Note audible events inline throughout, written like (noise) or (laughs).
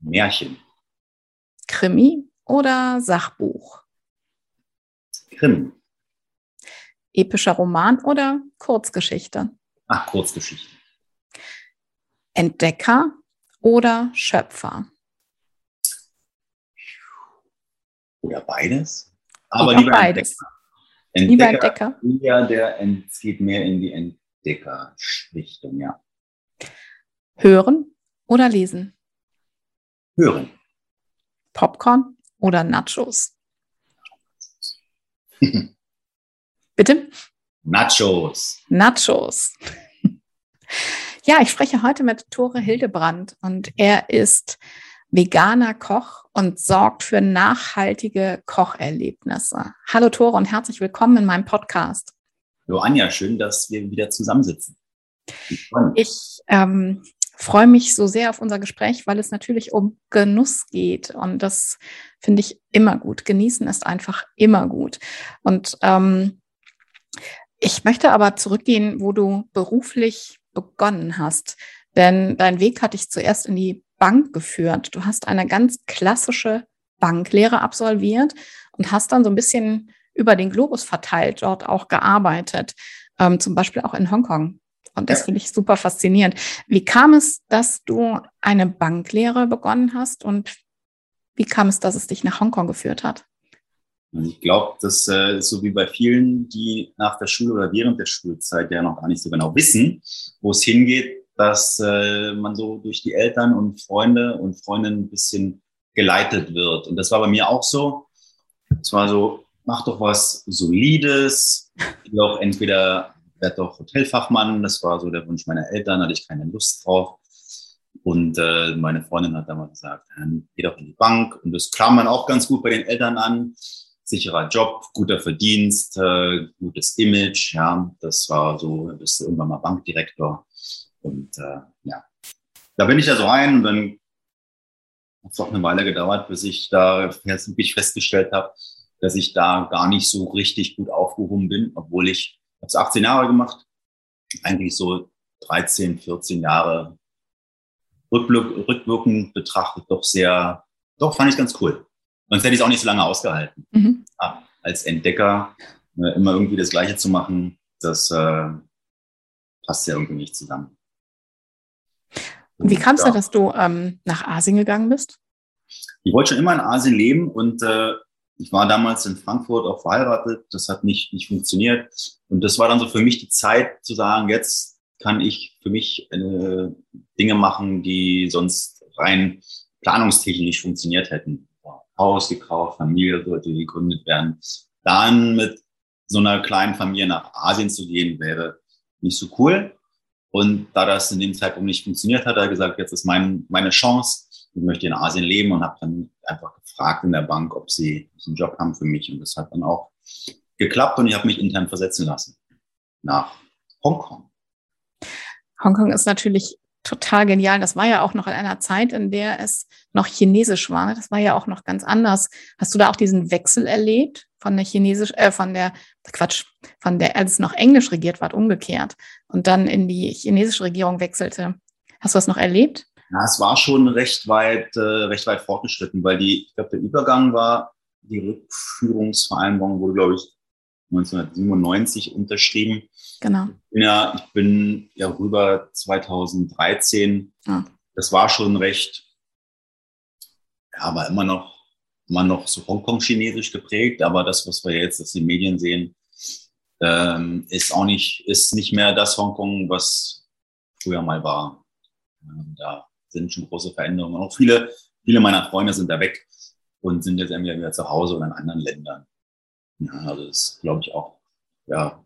Märchen. Krimi oder Sachbuch? Krimi. Epischer Roman oder Kurzgeschichte? Ach, Kurzgeschichte. Entdecker oder Schöpfer? Oder beides. Aber lieber beides. Entdecker. Lieber Entdecker. Ja, der es geht mehr in die Entdeckerrichtung, ja. Hören oder lesen? Hören. Popcorn oder Nachos? (laughs) Bitte? Nachos. Nachos. (laughs) Ja, ich spreche heute mit Tore Hildebrand und er ist veganer Koch und sorgt für nachhaltige Kocherlebnisse. Hallo Tore und herzlich willkommen in meinem Podcast. Hallo Anja, schön, dass wir wieder zusammensitzen. Ich. Ich ähm, freue mich so sehr auf unser Gespräch, weil es natürlich um Genuss geht und das finde ich immer gut. Genießen ist einfach immer gut. Und ähm, ich möchte aber zurückgehen, wo du beruflich begonnen hast. Denn dein Weg hat dich zuerst in die Bank geführt. Du hast eine ganz klassische Banklehre absolviert und hast dann so ein bisschen über den Globus verteilt dort auch gearbeitet, ähm, zum Beispiel auch in Hongkong. Und das Ja. finde ich super faszinierend. Wie kam es, dass du eine Banklehre begonnen hast und wie kam es, dass es dich nach Hongkong geführt hat? Also ich glaube, das äh, ist so wie bei vielen, die nach der Schule oder während der Schulzeit ja noch gar nicht so genau wissen, wo es hingeht, dass äh, man so durch die Eltern und Freunde und Freundinnen ein bisschen geleitet wird. Und das war bei mir auch so. Es war so, mach doch was Solides, geh doch entweder werd doch Hotelfachmann, das war so der Wunsch meiner Eltern, hatte ich keine Lust drauf. Und äh, meine Freundin hat damals gesagt, geh doch in die Bank. Und das kam dann auch ganz gut bei den Eltern an. Sicherer Job, guter Verdienst, äh, gutes Image. Ja, das war so, bist du irgendwann mal Bankdirektor. Und äh, ja, da bin ich ja so rein und dann hat es auch eine Weile gedauert, bis ich da wirklich festgestellt habe, dass ich da gar nicht so richtig gut aufgehoben bin, obwohl ich habe es 18 Jahre gemacht, eigentlich so 13, 14 Jahre rückblick, rückwirkend betrachtet doch sehr, doch fand ich ganz cool. Sonst hätte ich es auch nicht so lange ausgehalten. Mhm. Ja, als Entdecker äh, immer irgendwie das Gleiche zu machen, das äh, passt ja irgendwie nicht zusammen. Wie kam es Ja. denn, dass du ähm, nach Asien gegangen bist? Ich wollte schon immer in Asien leben und äh, ich war damals in Frankfurt auch verheiratet. Das hat nicht, nicht funktioniert. Und das war dann so für mich die Zeit zu sagen, jetzt kann ich für mich äh, Dinge machen, die sonst rein planungstechnisch funktioniert hätten. Haus gekauft, Familie sollte gegründet werden. Dann mit so einer kleinen Familie nach Asien zu gehen, wäre nicht so cool. Und da das in dem Zeitpunkt nicht funktioniert hat, hat er gesagt, jetzt ist mein, meine Chance. Ich möchte in Asien leben und habe dann einfach gefragt in der Bank, ob sie einen Job haben für mich. Und das hat dann auch geklappt und ich habe mich intern versetzen lassen nach Hongkong. Hongkong ist natürlich total genial. Das war ja auch noch in einer Zeit, in der es noch chinesisch war. Das war ja auch noch ganz anders. Hast du da auch diesen Wechsel erlebt von der chinesisch, äh, von der Quatsch, von der, als es noch englisch regiert war, umgekehrt und dann in die chinesische Regierung wechselte? Hast du das noch erlebt? Ja, es war schon recht weit, äh, recht weit fortgeschritten, weil die, ich glaube, der Übergang war, die Rückführungsvereinbarung wurde, glaube ich, 1997 unterschrieben. Genau. Ich bin ja, ich bin ja rüber 2013. Ja. Das war schon recht ja, war immer noch, immer noch so Hongkong-chinesisch geprägt, aber das, was wir jetzt aus den Medien sehen, ähm, ist auch nicht, ist nicht mehr das Hongkong, was früher mal war. Ähm, da sind schon große Veränderungen. Auch viele, viele meiner Freunde sind da weg und sind jetzt entweder wieder zu Hause oder in anderen Ländern. Ja, also das ist, glaube ich, auch, ja,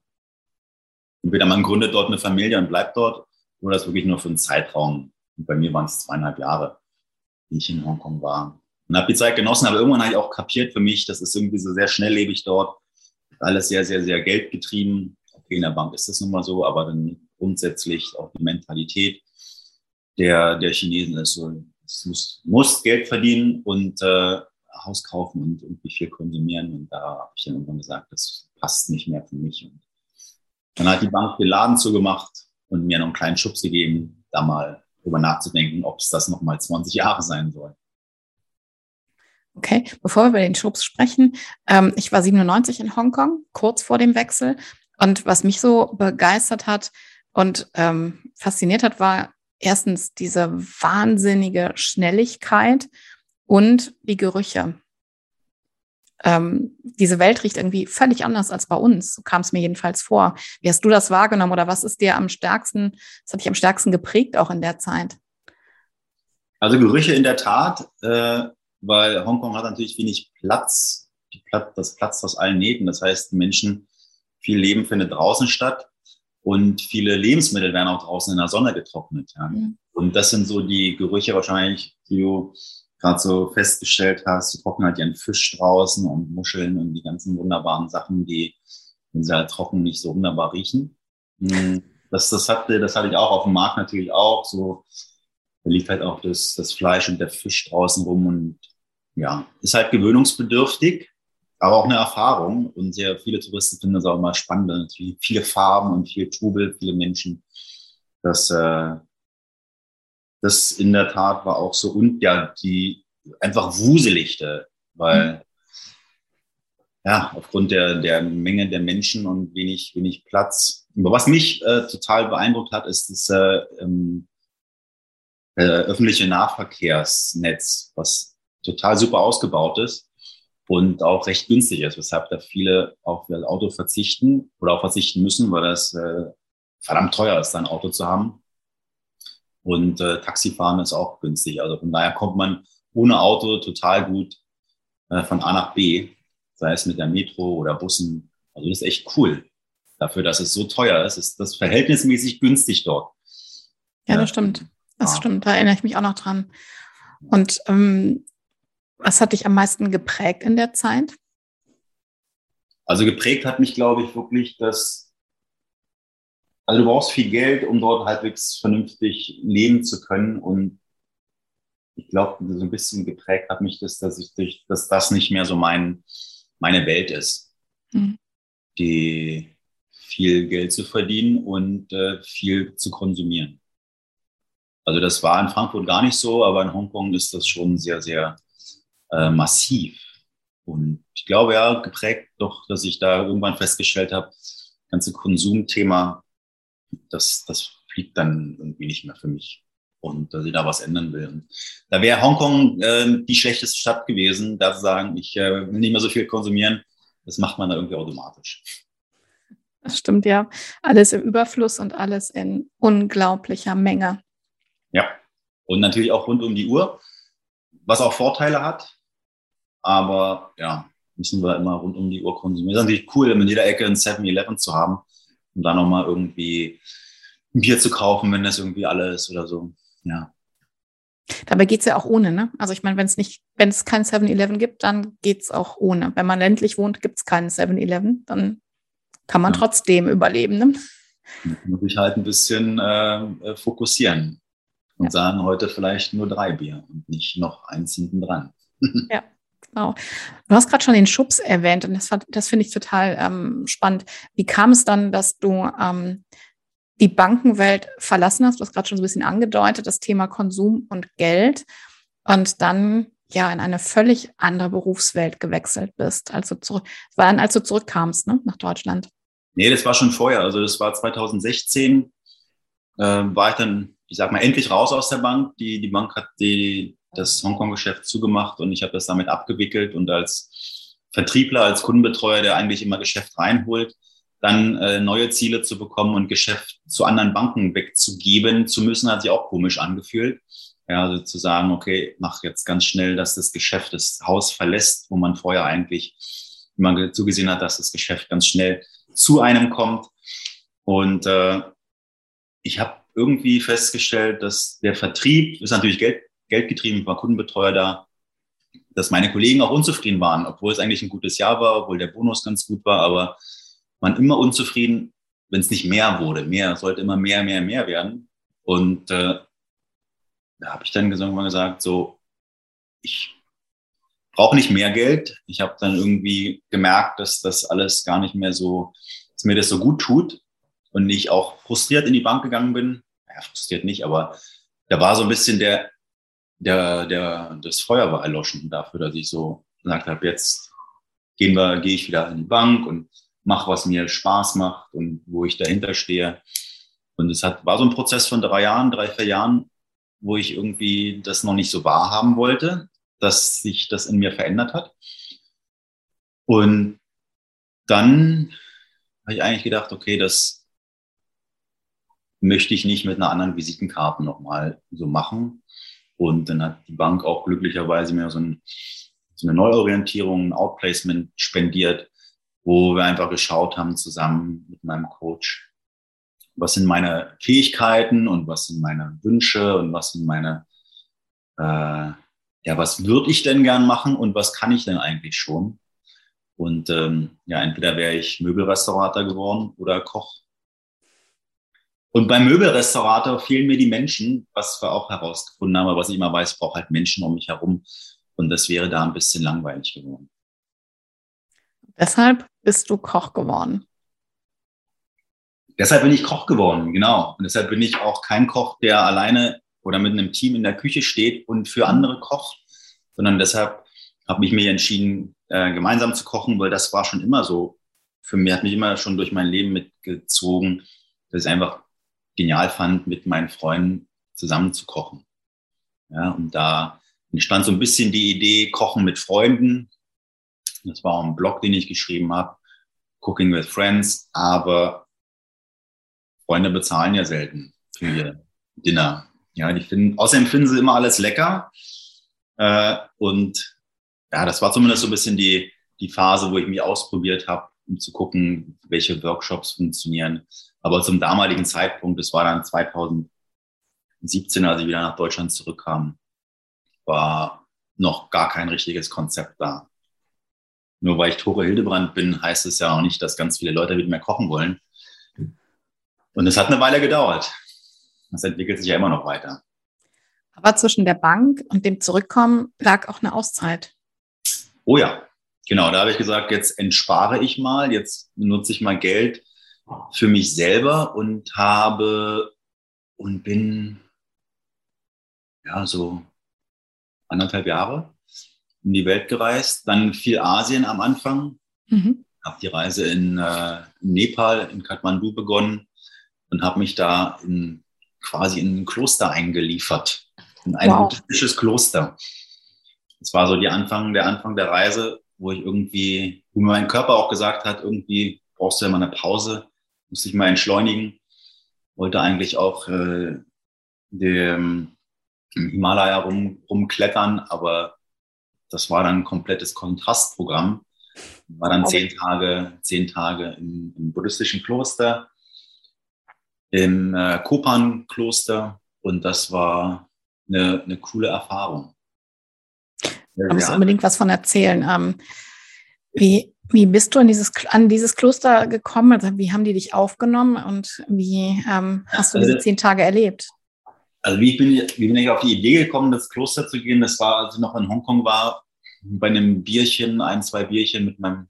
entweder man gründet dort eine Familie und bleibt dort, oder das wirklich nur für einen Zeitraum. Und bei mir waren es zweieinhalb Jahre, die ich in Hongkong war. Und habe die Zeit genossen, aber irgendwann habe ich auch kapiert für mich, das ist irgendwie so sehr schnelllebig dort. Alles sehr, sehr, sehr geldgetrieben. Okay, in der Bank ist das nun mal so, aber dann grundsätzlich auch die Mentalität der, der Chinesen ist so, es muss, muss Geld verdienen und äh, Haus kaufen und irgendwie viel konsumieren. Und da habe ich dann irgendwann gesagt, das passt nicht mehr für mich. Und dann hat die Bank den Laden zugemacht und mir noch einen kleinen Schubs gegeben, da mal drüber nachzudenken, ob es das noch mal 20 Jahre sein soll. Okay, bevor wir über den Schubs sprechen, ähm, ich war 97 in Hongkong, kurz vor dem Wechsel. Und was mich so begeistert hat und ähm, fasziniert hat, war erstens diese wahnsinnige Schnelligkeit und die Gerüche. Ähm, diese Welt riecht irgendwie völlig anders als bei uns. So kam es mir jedenfalls vor. Wie hast du das wahrgenommen oder was ist dir am stärksten, was hat dich am stärksten geprägt auch in der Zeit? Also Gerüche in der Tat, äh, weil Hongkong hat natürlich wenig Platz, Platz, das Platz aus allen Nähten. Das heißt, Menschen, viel Leben findet draußen statt und viele Lebensmittel werden auch draußen in der Sonne getrocknet. Ja. Mhm. Und das sind so die Gerüche wahrscheinlich, die du gerade so festgestellt hast, die trocknen halt ihren Fisch draußen und Muscheln und die ganzen wunderbaren Sachen, die, wenn sie halt trocken nicht so wunderbar riechen. Hm, das, das, hatte, das hatte ich auch auf dem Markt natürlich auch. So, da liegt halt auch das, das Fleisch und der Fisch draußen rum und ja, ist halt gewöhnungsbedürftig, aber auch eine Erfahrung. Und sehr viele Touristen finden das auch immer spannend. Natürlich viele Farben und viel Trubel, viele Menschen. Das, äh, das in der Tat war auch so. Und ja, die einfach wuseligte, weil ja, aufgrund der, der Menge der Menschen und wenig, wenig Platz. Aber was mich äh, total beeindruckt hat, ist das äh, ähm, äh, öffentliche Nahverkehrsnetz, was total super ausgebaut ist und auch recht günstig ist, weshalb da viele auf das Auto verzichten oder auch verzichten müssen, weil das äh, verdammt teuer ist, ein Auto zu haben. Und äh, Taxifahren ist auch günstig. Also von daher kommt man ohne Auto total gut äh, von A nach B, sei es mit der Metro oder Bussen. Also das ist echt cool. Dafür, dass es so teuer ist, ist das verhältnismäßig günstig dort. Ja, das stimmt. Das ja. stimmt. Da erinnere ich mich auch noch dran. Und ähm, was hat dich am meisten geprägt in der Zeit? Also geprägt hat mich, glaube ich, wirklich dass also du brauchst viel Geld, um dort halbwegs vernünftig leben zu können. Und ich glaube, so ein bisschen geprägt hat mich das, dass ich durch, dass das nicht mehr so mein, meine Welt ist. Mhm. Die viel Geld zu verdienen und äh, viel zu konsumieren. Also das war in Frankfurt gar nicht so, aber in Hongkong ist das schon sehr, sehr äh, massiv. Und ich glaube ja, geprägt doch, dass ich da irgendwann festgestellt habe, ganze Konsumthema das, das fliegt dann irgendwie nicht mehr für mich. Und dass ich da was ändern will. Und da wäre Hongkong äh, die schlechteste Stadt gewesen, da zu sagen, ich äh, will nicht mehr so viel konsumieren. Das macht man da irgendwie automatisch. Das stimmt, ja. Alles im Überfluss und alles in unglaublicher Menge. Ja. Und natürlich auch rund um die Uhr, was auch Vorteile hat. Aber ja, müssen wir immer rund um die Uhr konsumieren. Das ist natürlich cool, in jeder Ecke ein 7-Eleven zu haben um da nochmal irgendwie ein Bier zu kaufen, wenn das irgendwie alles oder so. Ja. Dabei geht es ja auch ohne, ne? Also ich meine, wenn es nicht, wenn es kein 7-Eleven gibt, dann geht es auch ohne. Wenn man ländlich wohnt, gibt es keinen 7-Eleven, dann kann man ja. trotzdem überleben. Ne? Muss ich halt ein bisschen äh, fokussieren und ja. sagen, heute vielleicht nur drei Bier und nicht noch eins hinten dran. Ja. (laughs) Genau. Du hast gerade schon den Schubs erwähnt und das, das finde ich total ähm, spannend. Wie kam es dann, dass du ähm, die Bankenwelt verlassen hast? Du hast gerade schon so ein bisschen angedeutet, das Thema Konsum und Geld und dann ja in eine völlig andere Berufswelt gewechselt bist, als du zurück, dann, als du zurückkamst ne, nach Deutschland. Nee, das war schon vorher. Also das war 2016, äh, war ich dann, ich sag mal, endlich raus aus der Bank. Die, die Bank hat die das Hongkong-Geschäft zugemacht und ich habe das damit abgewickelt und als Vertriebler, als Kundenbetreuer, der eigentlich immer Geschäft reinholt, dann äh, neue Ziele zu bekommen und Geschäft zu anderen Banken wegzugeben zu müssen, hat sich auch komisch angefühlt. Ja, also zu sagen, okay, mach jetzt ganz schnell, dass das Geschäft das Haus verlässt, wo man vorher eigentlich immer zugesehen hat, dass das Geschäft ganz schnell zu einem kommt. Und äh, ich habe irgendwie festgestellt, dass der Vertrieb ist natürlich Geld, geldgetrieben, war Kundenbetreuer da, dass meine Kollegen auch unzufrieden waren, obwohl es eigentlich ein gutes Jahr war, obwohl der Bonus ganz gut war, aber man immer unzufrieden, wenn es nicht mehr wurde. Mehr sollte immer mehr, mehr, mehr werden. Und äh, da habe ich dann irgendwann gesagt, so, ich brauche nicht mehr Geld. Ich habe dann irgendwie gemerkt, dass das alles gar nicht mehr so, dass mir das so gut tut und ich auch frustriert in die Bank gegangen bin. Ja, frustriert nicht, aber da war so ein bisschen der, der, der, das Feuer war erloschen dafür, dass ich so gesagt habe, jetzt gehen wir, gehe ich wieder in die Bank und mache, was mir Spaß macht und wo ich dahinter stehe. Und es hat, war so ein Prozess von drei Jahren, drei, vier Jahren, wo ich irgendwie das noch nicht so wahrhaben wollte, dass sich das in mir verändert hat. Und dann habe ich eigentlich gedacht, okay, das möchte ich nicht mit einer anderen Visitenkarte nochmal so machen. Und dann hat die Bank auch glücklicherweise mir so, ein, so eine Neuorientierung, ein Outplacement spendiert, wo wir einfach geschaut haben zusammen mit meinem Coach, was sind meine Fähigkeiten und was sind meine Wünsche und was sind meine, äh, ja, was würde ich denn gern machen und was kann ich denn eigentlich schon? Und ähm, ja, entweder wäre ich Möbelrestaurator geworden oder Koch. Und beim Möbelrestaurator fehlen mir die Menschen, was wir auch herausgefunden haben, aber was ich immer weiß, ich brauche halt Menschen um mich herum. Und das wäre da ein bisschen langweilig geworden. Deshalb bist du Koch geworden. Deshalb bin ich Koch geworden, genau. Und deshalb bin ich auch kein Koch, der alleine oder mit einem Team in der Küche steht und für andere kocht, sondern deshalb habe ich mich entschieden, äh, gemeinsam zu kochen, weil das war schon immer so. Für mich hat mich immer schon durch mein Leben mitgezogen, dass ich einfach genial fand, mit meinen Freunden zusammen zu kochen. Ja, und da entstand so ein bisschen die Idee, Kochen mit Freunden. Das war auch ein Blog, den ich geschrieben habe, Cooking with Friends, aber Freunde bezahlen ja selten für ihr Dinner. Ja, die finden, außerdem finden sie immer alles lecker. Äh, und ja, das war zumindest so ein bisschen die, die Phase, wo ich mich ausprobiert habe, um zu gucken, welche Workshops funktionieren. Aber zum damaligen Zeitpunkt, das war dann 2017, als ich wieder nach Deutschland zurückkam, war noch gar kein richtiges Konzept da. Nur weil ich Tore Hildebrand bin, heißt es ja auch nicht, dass ganz viele Leute mit mir kochen wollen. Und es hat eine Weile gedauert. Das entwickelt sich ja immer noch weiter. Aber zwischen der Bank und dem Zurückkommen lag auch eine Auszeit. Oh ja, genau. Da habe ich gesagt, jetzt entspare ich mal, jetzt nutze ich mal Geld für mich selber und habe und bin ja so anderthalb Jahre um die Welt gereist, dann viel Asien am Anfang. Mhm. Habe die Reise in, äh, in Nepal, in Kathmandu begonnen und habe mich da in, quasi in ein Kloster eingeliefert, in ein wow. buddhistisches Kloster. Das war so die Anfang, der Anfang der Reise, wo ich irgendwie, wo mir mein Körper auch gesagt hat, irgendwie brauchst du ja mal eine Pause, musste ich mal entschleunigen. Wollte eigentlich auch äh, dem, im Himalaya rum, rumklettern, aber das war dann ein komplettes Kontrastprogramm. War dann zehn Tage, zehn Tage im, im buddhistischen Kloster, im äh, Kopan-Kloster und das war eine, eine coole Erfahrung. Da musst du unbedingt was von erzählen. Ähm, wie, wie bist du an dieses, an dieses Kloster gekommen? Also wie haben die dich aufgenommen und wie ähm, hast du diese also zehn Tage erlebt? Also wie bin, ich, wie bin ich auf die Idee gekommen, das Kloster zu gehen? Das war, als ich noch in Hongkong war, bei einem Bierchen, ein, zwei Bierchen mit meinem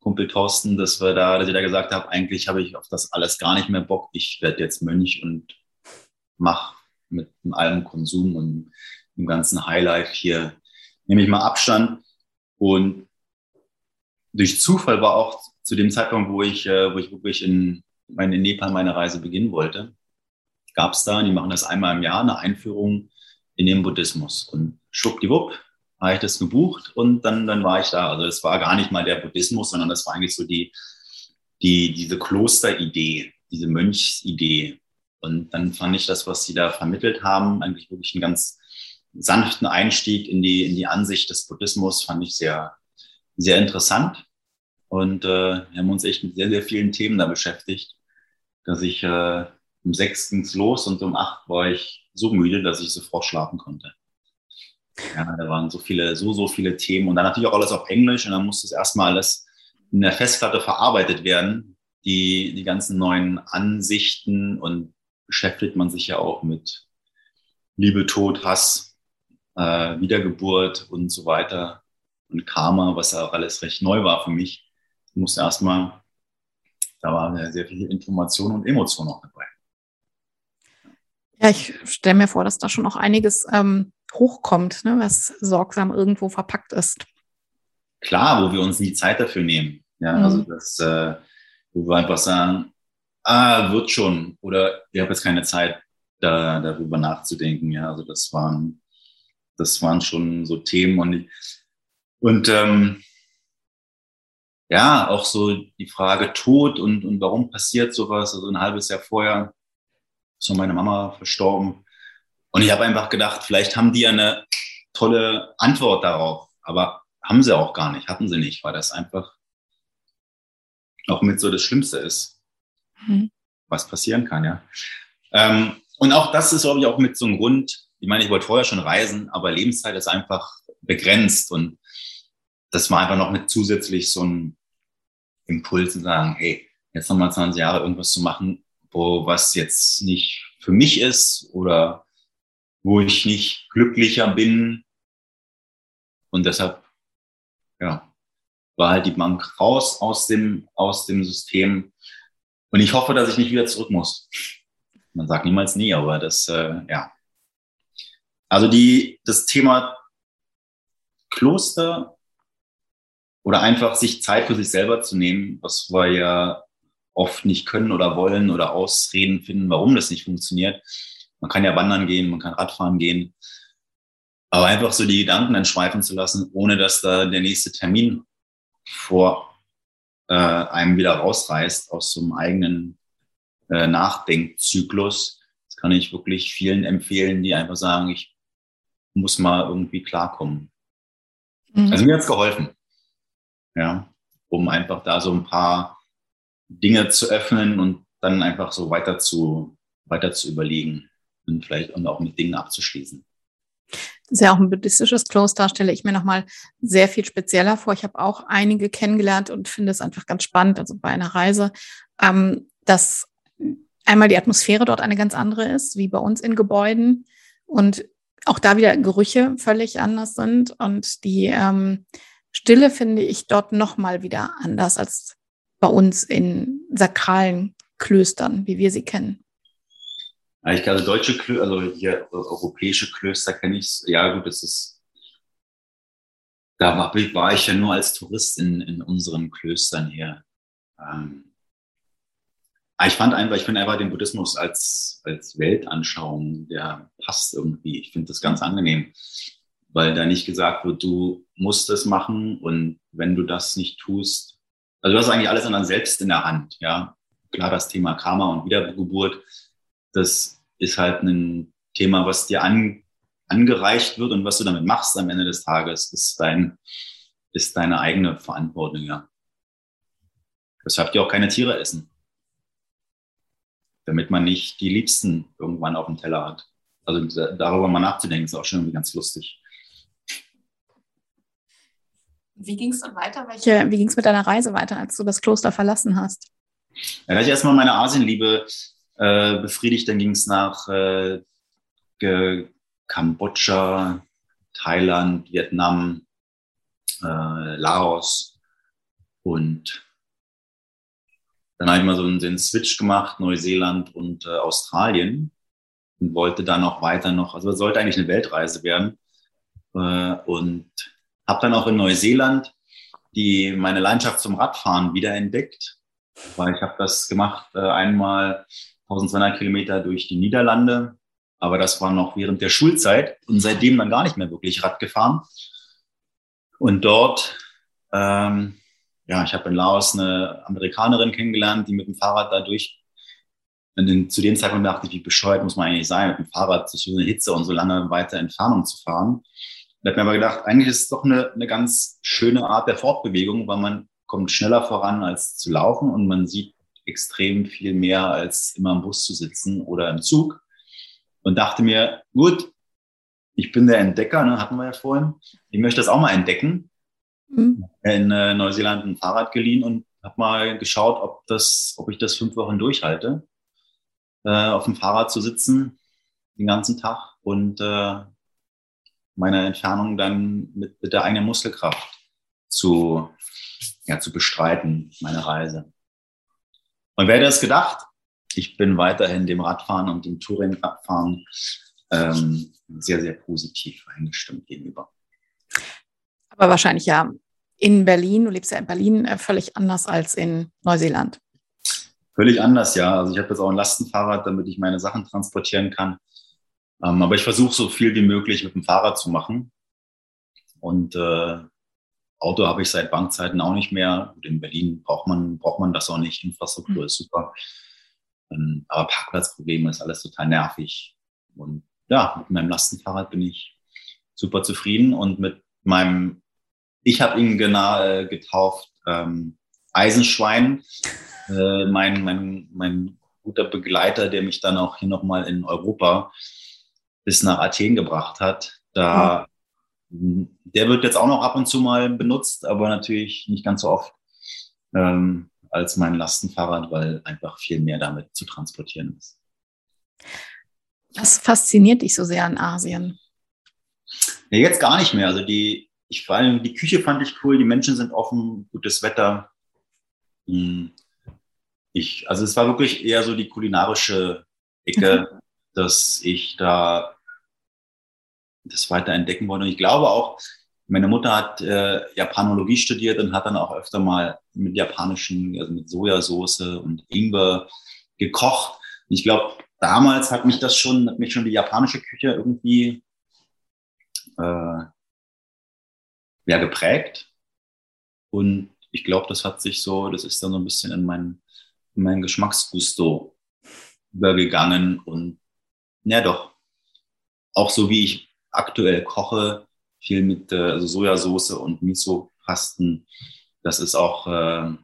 Kumpel Thorsten, dass wir da, dass ich da gesagt habe, eigentlich habe ich auf das alles gar nicht mehr Bock. Ich werde jetzt Mönch und mache mit allem Konsum und dem ganzen Highlife hier, nehme ich mal Abstand. Und durch Zufall war auch zu dem Zeitpunkt, wo ich, äh, wo ich wirklich in, in Nepal meine Reise beginnen wollte, gab es da, die machen das einmal im Jahr, eine Einführung in den Buddhismus. Und schwuppdiwupp, habe ich das gebucht und dann, dann war ich da. Also es war gar nicht mal der Buddhismus, sondern das war eigentlich so die, die, diese Klosteridee, diese Mönchsidee. Und dann fand ich das, was sie da vermittelt haben, eigentlich wirklich einen ganz sanften Einstieg in die, in die Ansicht des Buddhismus, fand ich sehr, sehr interessant. Und äh, wir haben uns echt mit sehr, sehr vielen Themen da beschäftigt, dass ich äh, um sechs ging's los und um acht war ich so müde, dass ich sofort schlafen konnte. Ja, da waren so viele, so, so viele Themen und dann natürlich auch alles auf Englisch und dann musste es erstmal alles in der Festplatte verarbeitet werden, die, die ganzen neuen Ansichten und beschäftigt man sich ja auch mit Liebe, Tod, Hass, äh, Wiedergeburt und so weiter und Karma, was ja auch alles recht neu war für mich. Ich musste erstmal, da war sehr viel Information und Emotion auch dabei. Ja, ich stelle mir vor, dass da schon auch einiges ähm, hochkommt, ne, was sorgsam irgendwo verpackt ist. Klar, wo wir uns nie Zeit dafür nehmen. Ja, mhm. also das, äh, wo wir einfach sagen, ah, wird schon, oder ich habe jetzt keine Zeit, da, darüber nachzudenken. Ja, also das waren, das waren schon so Themen und, ich, und ähm, ja, auch so die Frage Tod und, und warum passiert sowas. Also ein halbes Jahr vorher ist so meine Mama verstorben. Und ich habe einfach gedacht, vielleicht haben die ja eine tolle Antwort darauf. Aber haben sie auch gar nicht, hatten sie nicht, weil das einfach auch mit so das Schlimmste ist, mhm. was passieren kann, ja. Ähm, und auch das ist, glaube ich, auch mit so einem Grund, ich meine, ich wollte vorher schon reisen, aber Lebenszeit ist einfach begrenzt und das war einfach noch mit zusätzlich so ein Impuls zu sagen, hey, jetzt nochmal 20 Jahre irgendwas zu machen, wo was jetzt nicht für mich ist oder wo ich nicht glücklicher bin. Und deshalb, ja, war halt die Bank raus aus dem, aus dem System. Und ich hoffe, dass ich nicht wieder zurück muss. Man sagt niemals nie, aber das, äh, ja. Also die, das Thema Kloster oder einfach sich Zeit für sich selber zu nehmen, was wir ja oft nicht können oder wollen oder Ausreden finden, warum das nicht funktioniert. Man kann ja wandern gehen, man kann Radfahren gehen, aber einfach so die Gedanken dann schweifen zu lassen, ohne dass da der nächste Termin vor äh, einem wieder rausreißt aus so einem eigenen äh, Nachdenkzyklus. Das kann ich wirklich vielen empfehlen, die einfach sagen, ich muss mal irgendwie klarkommen. Mhm. Also mir hat's geholfen. Ja, um einfach da so ein paar Dinge zu öffnen und dann einfach so weiter zu, weiter zu überlegen und vielleicht auch mit Dingen abzuschließen. Das ist ja auch ein buddhistisches Kloster, stelle ich mir nochmal sehr viel spezieller vor. Ich habe auch einige kennengelernt und finde es einfach ganz spannend, also bei einer Reise, ähm, dass einmal die Atmosphäre dort eine ganz andere ist, wie bei uns in Gebäuden und auch da wieder Gerüche völlig anders sind und die ähm, Stille finde ich dort nochmal wieder anders als bei uns in sakralen Klöstern, wie wir sie kennen. Ich glaube, deutsche Klöster, also hier europäische Klöster kenne ich. Ja, gut, das ist. Da war, war, ich ja nur als Tourist in, in unseren Klöstern hier. Ähm, ich fand einfach, ich finde einfach den Buddhismus als, als Weltanschauung, der passt irgendwie. Ich finde das ganz angenehm, weil da nicht gesagt wird, du musst es machen und wenn du das nicht tust, also du hast eigentlich alles an dann selbst in der Hand, ja. Klar, das Thema Karma und Wiedergeburt, das ist halt ein Thema, was dir an, angereicht wird und was du damit machst am Ende des Tages, ist dein, ist deine eigene Verantwortung, ja. Deshalb die auch keine Tiere essen. Damit man nicht die Liebsten irgendwann auf dem Teller hat. Also darüber mal nachzudenken, ist auch schon irgendwie ganz lustig. Wie ging es dann weiter? Welche, wie ging es mit deiner Reise weiter, als du das Kloster verlassen hast? Ja, da ich erstmal meine Asienliebe äh, befriedigt, dann ging es nach äh, Kambodscha, Thailand, Vietnam, äh, Laos und dann habe ich mal so einen, einen Switch gemacht, Neuseeland und äh, Australien. Und wollte dann auch weiter noch, also es sollte eigentlich eine Weltreise werden. Äh, und habe dann auch in Neuseeland die, meine Leidenschaft zum Radfahren wiederentdeckt, weil ich habe das gemacht, äh, einmal 1200 Kilometer durch die Niederlande. Aber das war noch während der Schulzeit und seitdem dann gar nicht mehr wirklich Rad gefahren. Und dort, ähm, ja, ich habe in Laos eine Amerikanerin kennengelernt, die mit dem Fahrrad da durch. Und zu dem Zeitpunkt dachte ich, wie bescheuert muss man eigentlich sein, mit dem Fahrrad durch so eine Hitze und so lange weiter Entfernung zu fahren. Und habe mir aber gedacht, eigentlich ist es doch eine, eine ganz schöne Art der Fortbewegung, weil man kommt schneller voran als zu laufen und man sieht extrem viel mehr als immer im Bus zu sitzen oder im Zug. Und dachte mir, gut, ich bin der Entdecker, ne, hatten wir ja vorhin. Ich möchte das auch mal entdecken. Mhm. In äh, Neuseeland ein Fahrrad geliehen und habe mal geschaut, ob, das, ob ich das fünf Wochen durchhalte, äh, auf dem Fahrrad zu sitzen den ganzen Tag und äh, meine Entfernung dann mit, mit der eigenen Muskelkraft zu, ja, zu bestreiten, meine Reise. Und wer hätte es gedacht? Ich bin weiterhin dem Radfahren und dem Touring-Radfahren ähm, sehr, sehr positiv eingestimmt gegenüber. Aber wahrscheinlich ja in Berlin, du lebst ja in Berlin, äh, völlig anders als in Neuseeland. Völlig anders, ja. Also ich habe jetzt auch ein Lastenfahrrad, damit ich meine Sachen transportieren kann. Ähm, aber ich versuche so viel wie möglich mit dem Fahrrad zu machen. Und äh, Auto habe ich seit Bankzeiten auch nicht mehr. In Berlin braucht man, braucht man das auch nicht. Infrastruktur mhm. ist super. Ähm, aber Parkplatzprobleme ist alles total nervig. Und ja, mit meinem Lastenfahrrad bin ich super zufrieden. Und mit meinem, ich habe ihn genau, äh, getauft, ähm, Eisenschwein, (laughs) äh, mein, mein, mein guter Begleiter, der mich dann auch hier nochmal in Europa bis nach Athen gebracht hat. Da mhm der wird jetzt auch noch ab und zu mal benutzt, aber natürlich nicht ganz so oft ähm, als mein Lastenfahrrad, weil einfach viel mehr damit zu transportieren ist. Was fasziniert dich so sehr an Asien? Ja, jetzt gar nicht mehr. Also die, ich vor allem die Küche fand ich cool, die Menschen sind offen, gutes Wetter. Hm. Ich, also es war wirklich eher so die kulinarische Ecke, mhm. dass ich da das weiter entdecken wollen. Und ich glaube auch, meine Mutter hat äh, Japanologie studiert und hat dann auch öfter mal mit japanischen, also mit Sojasauce und Ingwer gekocht. Und ich glaube, damals hat mich das schon, hat mich schon die japanische Küche irgendwie äh, ja, geprägt. Und ich glaube, das hat sich so, das ist dann so ein bisschen in mein, in mein Geschmacksgusto übergegangen. Und ja, doch, auch so wie ich aktuell koche, viel mit äh, also Sojasauce und Miso-Pasten. Das ist auch, äh,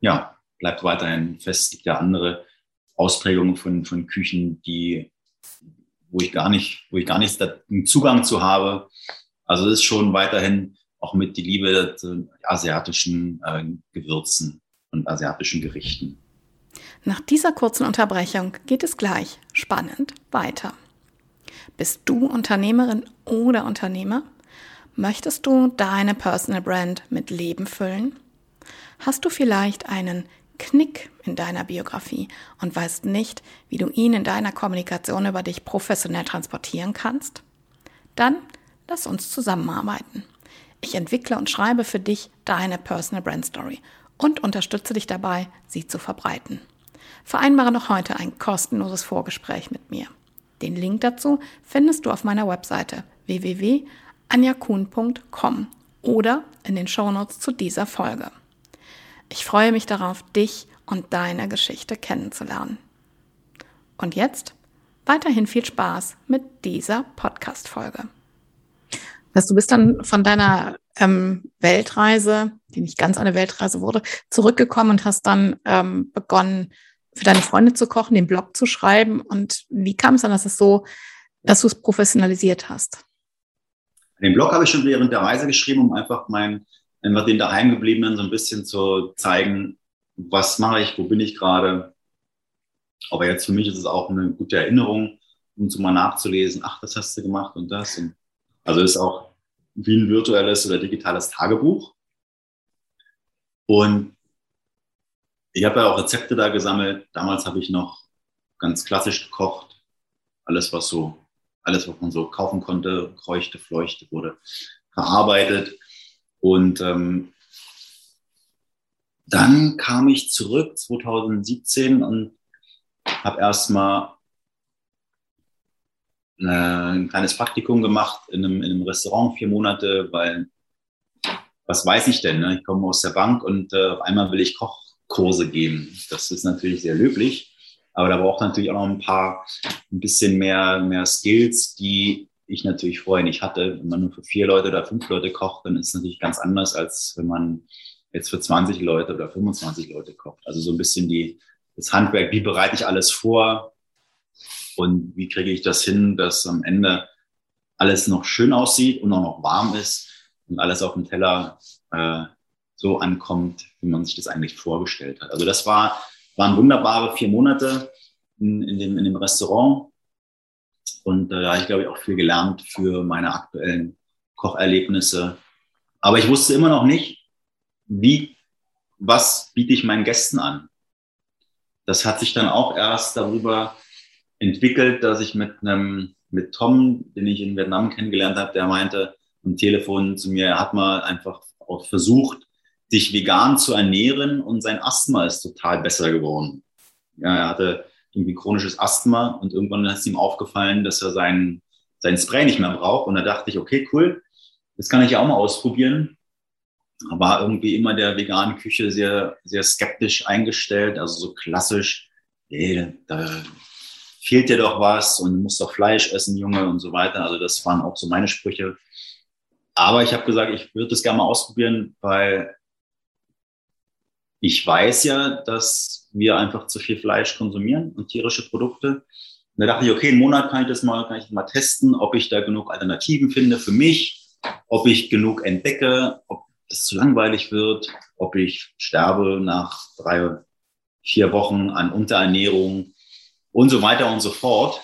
ja, bleibt weiterhin fest. Es gibt ja andere Ausprägungen von, von Küchen, die, wo ich gar nicht, wo ich gar nicht einen Zugang zu habe. Also es ist schon weiterhin auch mit die Liebe zu asiatischen äh, Gewürzen und asiatischen Gerichten. Nach dieser kurzen Unterbrechung geht es gleich spannend weiter. Bist du Unternehmerin oder Unternehmer? Möchtest du deine Personal Brand mit Leben füllen? Hast du vielleicht einen Knick in deiner Biografie und weißt nicht, wie du ihn in deiner Kommunikation über dich professionell transportieren kannst? Dann lass uns zusammenarbeiten. Ich entwickle und schreibe für dich deine Personal Brand Story und unterstütze dich dabei, sie zu verbreiten. Vereinbare noch heute ein kostenloses Vorgespräch mit mir. Den Link dazu findest du auf meiner Webseite www.anjakun.com oder in den Shownotes zu dieser Folge. Ich freue mich darauf, dich und deine Geschichte kennenzulernen. Und jetzt weiterhin viel Spaß mit dieser Podcast-Folge. Du bist dann von deiner ähm, Weltreise, die nicht ganz eine Weltreise wurde, zurückgekommen und hast dann ähm, begonnen, für deine Freunde zu kochen, den Blog zu schreiben? Und wie kam es dann, dass es so, dass du es professionalisiert hast? Den Blog habe ich schon während der Reise geschrieben, um einfach mein, einfach den daheimgebliebenen so ein bisschen zu zeigen, was mache ich, wo bin ich gerade. Aber jetzt für mich ist es auch eine gute Erinnerung, um so mal nachzulesen, ach, das hast du gemacht und das. Und also ist auch wie ein virtuelles oder digitales Tagebuch. Und ich habe ja auch Rezepte da gesammelt. Damals habe ich noch ganz klassisch gekocht. Alles, was so, alles, was man so kaufen konnte, kreuchte, fleuchte, wurde verarbeitet. Und ähm, dann kam ich zurück 2017 und habe erstmal äh, ein kleines Praktikum gemacht in einem, in einem Restaurant, vier Monate, weil was weiß ich denn? Ne? Ich komme aus der Bank und äh, auf einmal will ich Kochkurse geben. Das ist natürlich sehr löblich, aber da braucht natürlich auch noch ein paar, ein bisschen mehr, mehr Skills, die ich natürlich vorher nicht hatte. Wenn man nur für vier Leute oder fünf Leute kocht, dann ist es natürlich ganz anders, als wenn man jetzt für 20 Leute oder 25 Leute kocht. Also so ein bisschen die, das Handwerk, wie bereite ich alles vor und wie kriege ich das hin, dass am Ende alles noch schön aussieht und auch noch warm ist und alles auf dem Teller äh, so ankommt, wie man sich das eigentlich vorgestellt hat. Also das war, waren wunderbare vier Monate in, in, dem, in dem Restaurant. Und äh, da habe ich, glaube ich, auch viel gelernt für meine aktuellen Kocherlebnisse. Aber ich wusste immer noch nicht, wie, was biete ich meinen Gästen an. Das hat sich dann auch erst darüber entwickelt, dass ich mit einem, mit Tom, den ich in Vietnam kennengelernt habe, der meinte, am Telefon zu mir, er hat mal einfach auch versucht, sich vegan zu ernähren und sein Asthma ist total besser geworden. Ja, er hatte irgendwie chronisches Asthma und irgendwann ist ihm aufgefallen, dass er sein, sein Spray nicht mehr braucht. Und da dachte ich, okay, cool, das kann ich ja auch mal ausprobieren. War irgendwie immer der veganen Küche sehr, sehr skeptisch eingestellt, also so klassisch, ey, da fehlt dir doch was und du musst doch Fleisch essen, Junge und so weiter. Also das waren auch so meine Sprüche. Aber ich habe gesagt, ich würde das gerne mal ausprobieren, weil ich weiß ja, dass wir einfach zu viel Fleisch konsumieren und tierische Produkte. Und da dachte ich, okay, einen Monat kann ich das mal, kann ich mal testen, ob ich da genug Alternativen finde für mich, ob ich genug entdecke, ob das zu langweilig wird, ob ich sterbe nach drei, vier Wochen an Unterernährung und so weiter und so fort.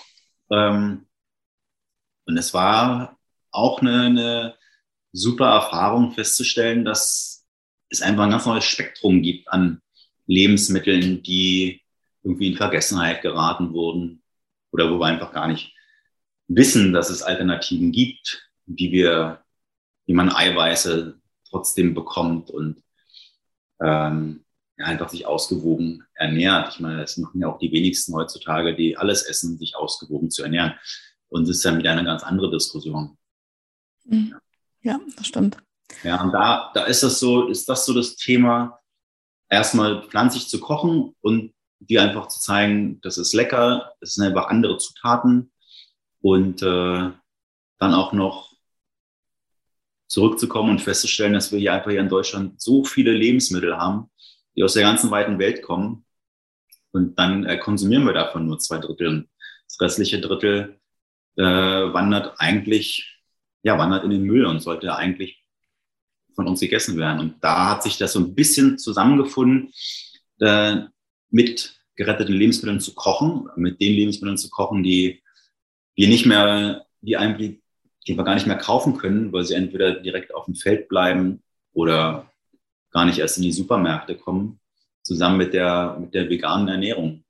Ähm, und es war auch eine, eine super Erfahrung festzustellen, dass es einfach ein ganz neues Spektrum gibt an Lebensmitteln, die irgendwie in Vergessenheit geraten wurden oder wo wir einfach gar nicht wissen, dass es Alternativen gibt, wie wir, wie man Eiweiße trotzdem bekommt und ähm, einfach sich ausgewogen ernährt. Ich meine, das machen ja auch die wenigsten heutzutage, die alles essen, sich ausgewogen zu ernähren. Und das ist ja wieder eine ganz andere Diskussion. Mhm. Ja, das stimmt. Ja, und da, da ist das so, ist das so das Thema, erstmal pflanzlich zu kochen und dir einfach zu zeigen, das ist lecker, es sind einfach andere Zutaten und äh, dann auch noch zurückzukommen und festzustellen, dass wir hier einfach hier in Deutschland so viele Lebensmittel haben, die aus der ganzen weiten Welt kommen. Und dann äh, konsumieren wir davon nur zwei Drittel. Das restliche Drittel äh, wandert eigentlich, ja, wandert in den Müll und sollte eigentlich von uns gegessen werden. Und da hat sich das so ein bisschen zusammengefunden, äh, mit geretteten Lebensmitteln zu kochen, mit den Lebensmitteln zu kochen, die wir nicht mehr, die eigentlich, die wir gar nicht mehr kaufen können, weil sie entweder direkt auf dem Feld bleiben oder gar nicht erst in die Supermärkte kommen, zusammen mit der, mit der veganen Ernährung.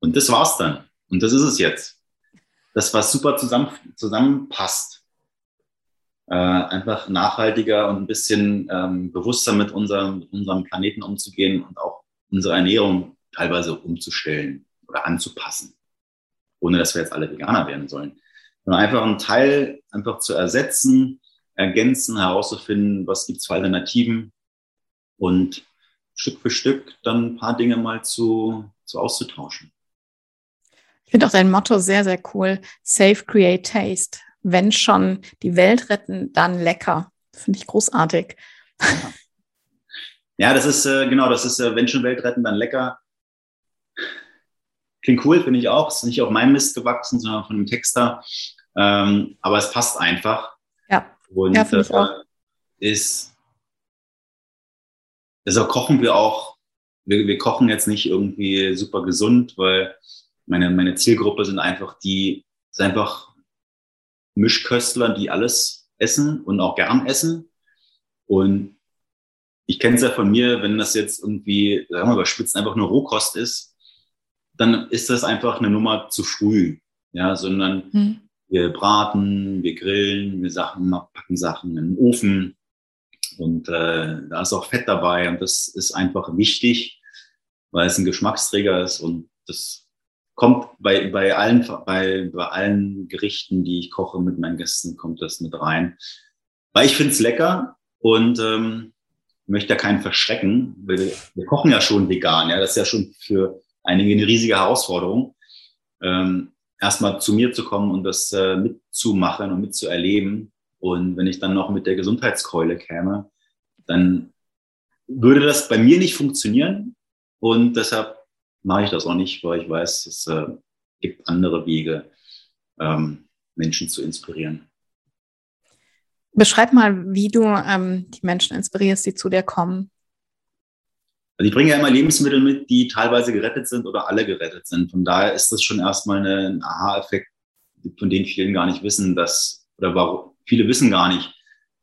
Und das war's dann. Und das ist es jetzt. Das, was super zusammen, zusammenpasst äh, einfach nachhaltiger und ein bisschen ähm, bewusster mit unserem, mit unserem Planeten umzugehen und auch unsere Ernährung teilweise umzustellen oder anzupassen, ohne dass wir jetzt alle Veganer werden sollen. Sondern einfach einen Teil einfach zu ersetzen, ergänzen, herauszufinden, was gibt's für Alternativen und Stück für Stück dann ein paar Dinge mal zu, zu auszutauschen. Ich finde auch dein Motto sehr, sehr cool. Safe, create, taste wenn schon die Welt retten, dann lecker. Finde ich großartig. Ja, das ist äh, genau, das ist, äh, wenn schon Welt retten, dann lecker. Klingt cool, finde ich auch. Ist nicht auf meinem Mist gewachsen, sondern von einem Texter. Ähm, aber es passt einfach. Und ja, ich auch. Äh, ist, deshalb kochen wir auch, wir, wir kochen jetzt nicht irgendwie super gesund, weil meine, meine Zielgruppe sind einfach die, ist einfach Mischköstler, die alles essen und auch gern essen. Und ich kenne es ja von mir, wenn das jetzt irgendwie, sagen wir mal, überspitzt einfach nur Rohkost ist, dann ist das einfach eine Nummer zu früh. Ja, sondern hm. Wir braten, wir grillen, wir Sachen, packen Sachen in den Ofen und äh, da ist auch Fett dabei und das ist einfach wichtig, weil es ein Geschmacksträger ist und das kommt bei, bei, allen, bei, bei allen Gerichten, die ich koche mit meinen Gästen, kommt das mit rein. Weil ich finde es lecker und ähm, möchte ja keinen verschrecken. Wir, wir, kochen ja schon vegan, ja. Das ist ja schon für einige eine riesige Herausforderung. Ähm, erstmal zu mir zu kommen und das äh, mitzumachen und mitzuerleben. Und wenn ich dann noch mit der Gesundheitskeule käme, dann würde das bei mir nicht funktionieren. Und deshalb mache ich das auch nicht, weil ich weiß, es äh, gibt andere Wege, ähm, Menschen zu inspirieren. Beschreib mal, wie du ähm, die Menschen inspirierst, die zu dir kommen. Also ich bringe ja immer Lebensmittel mit, die teilweise gerettet sind oder alle gerettet sind. Von daher ist das schon erstmal ein Aha-Effekt, von dem vielen gar nicht wissen, dass, oder warum, viele wissen gar nicht,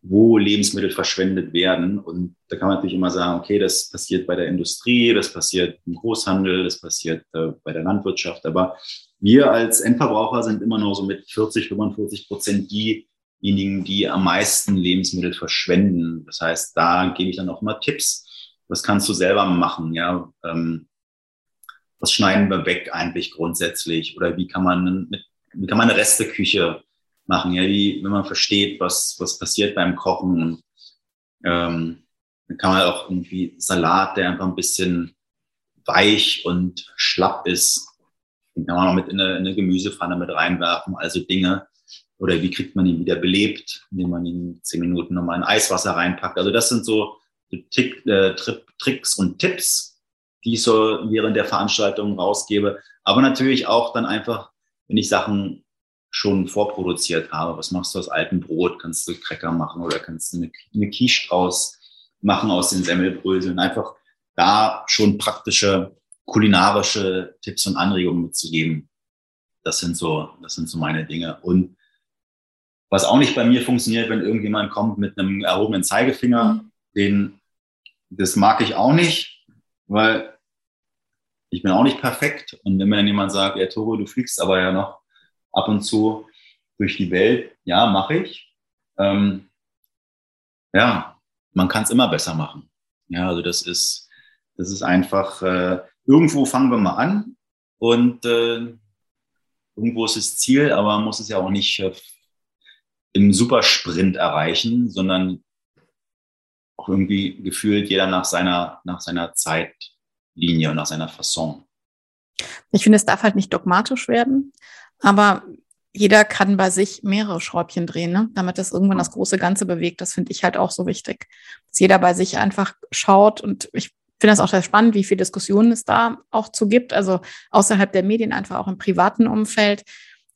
wo Lebensmittel verschwendet werden. Und da kann man natürlich immer sagen, okay, das passiert bei der Industrie, das passiert im Großhandel, das passiert äh, bei der Landwirtschaft. Aber wir als Endverbraucher sind immer nur so mit 40, 45 Prozent diejenigen, die am meisten Lebensmittel verschwenden. Das heißt, da gebe ich dann auch mal Tipps was kannst du selber machen? Ja, ähm, was schneiden wir weg eigentlich grundsätzlich? Oder wie kann man, wie kann man eine Resteküche machen? Ja, wie, wenn man versteht, was, was passiert beim Kochen. Ähm, dann kann man auch irgendwie Salat, der einfach ein bisschen weich und schlapp ist, den kann man auch mit in eine, in eine Gemüsepfanne mit reinwerfen. Also Dinge. Oder wie kriegt man ihn wieder belebt, indem man ihn zehn Minuten nochmal in Eiswasser reinpackt. Also das sind so Tick, äh, Tricks und Tipps, die ich so während der Veranstaltung rausgebe. Aber natürlich auch dann einfach, wenn ich Sachen schon vorproduziert habe. Was machst du aus altem Brot? Kannst du Cracker machen oder kannst du eine, eine Quiche draus machen aus den Semmelbröseln? Einfach da schon praktische kulinarische Tipps und Anregungen mitzugeben. Das sind so, das sind so meine Dinge. Und was auch nicht bei mir funktioniert, wenn irgendjemand kommt mit einem erhobenen Zeigefinger, mhm. den das mag ich auch nicht, weil ich bin auch nicht perfekt. Und wenn mir dann jemand sagt, ja, Toro, du fliegst aber ja noch ab und zu durch die Welt, ja, mache ich. Ähm, ja, man kann es immer besser machen. Ja, also das ist, das ist einfach, äh, irgendwo fangen wir mal an und äh, irgendwo ist das Ziel, aber man muss es ja auch nicht äh, im Supersprint erreichen, sondern auch irgendwie gefühlt jeder nach seiner, nach seiner Zeitlinie und nach seiner Fasson. Ich finde, es darf halt nicht dogmatisch werden, aber jeder kann bei sich mehrere Schräubchen drehen, ne? damit das irgendwann das große Ganze bewegt. Das finde ich halt auch so wichtig, dass jeder bei sich einfach schaut und ich finde das auch sehr spannend, wie viele Diskussionen es da auch zu gibt, also außerhalb der Medien, einfach auch im privaten Umfeld,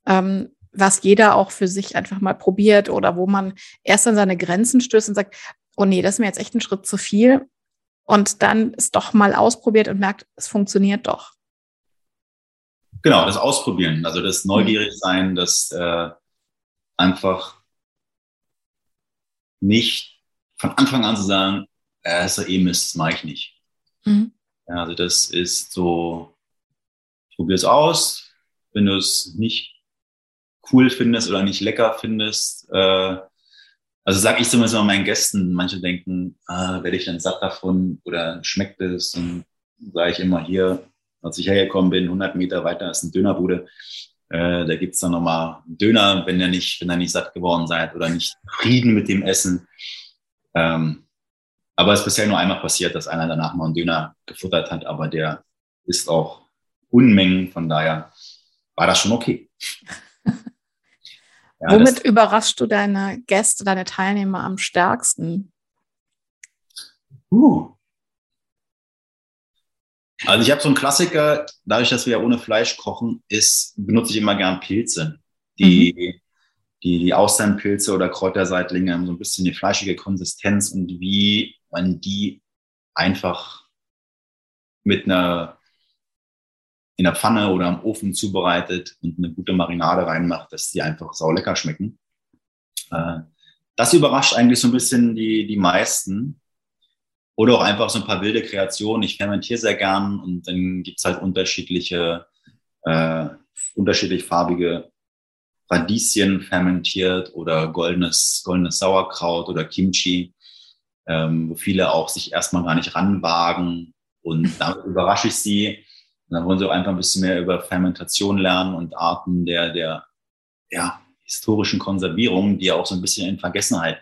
ähm, was jeder auch für sich einfach mal probiert oder wo man erst an seine Grenzen stößt und sagt, oh nee, das ist mir jetzt echt ein Schritt zu viel. Und dann es doch mal ausprobiert und merkt, es funktioniert doch. Genau, das Ausprobieren, also das neugierig sein, das äh, einfach nicht von Anfang an zu sagen, äh, ist ja eh Mist, das mache ich nicht. Mhm. Ja, also das ist so, probier es aus, wenn du es nicht cool findest oder nicht lecker findest, äh, also sage ich zumindest mal meinen Gästen, manche denken, ah, werde ich dann satt davon oder schmeckt es? Und sage ich immer hier, als ich hergekommen bin, 100 Meter weiter ist eine Dönerbude. Äh, da gibt's dann nochmal einen Döner, wenn ihr nicht, wenn ihr nicht satt geworden seid oder nicht Frieden mit dem Essen. Ähm, aber es ist bisher nur einmal passiert, dass einer danach mal einen Döner gefuttert hat, aber der ist auch Unmengen, von daher war das schon okay. Ja, Womit überraschst du deine Gäste, deine Teilnehmer am stärksten? Uh. Also ich habe so einen Klassiker, dadurch, dass wir ja ohne Fleisch kochen, ist, benutze ich immer gern Pilze. Die, mhm. die, die Austernpilze oder Kräuterseitlinge haben so ein bisschen die fleischige Konsistenz und wie man die einfach mit einer in der Pfanne oder am Ofen zubereitet und eine gute Marinade reinmacht, dass die einfach saulecker schmecken. Äh, das überrascht eigentlich so ein bisschen die, die meisten. Oder auch einfach so ein paar wilde Kreationen. Ich fermentiere sehr gern und dann gibt's halt unterschiedliche, äh, unterschiedlich farbige Radieschen fermentiert oder goldenes, goldenes Sauerkraut oder Kimchi, ähm, wo viele auch sich erstmal gar nicht ranwagen. Und damit überrasche ich sie dann wollen sie auch einfach ein bisschen mehr über Fermentation lernen und Arten der, der ja, historischen Konservierung, die ja auch so ein bisschen in Vergessenheit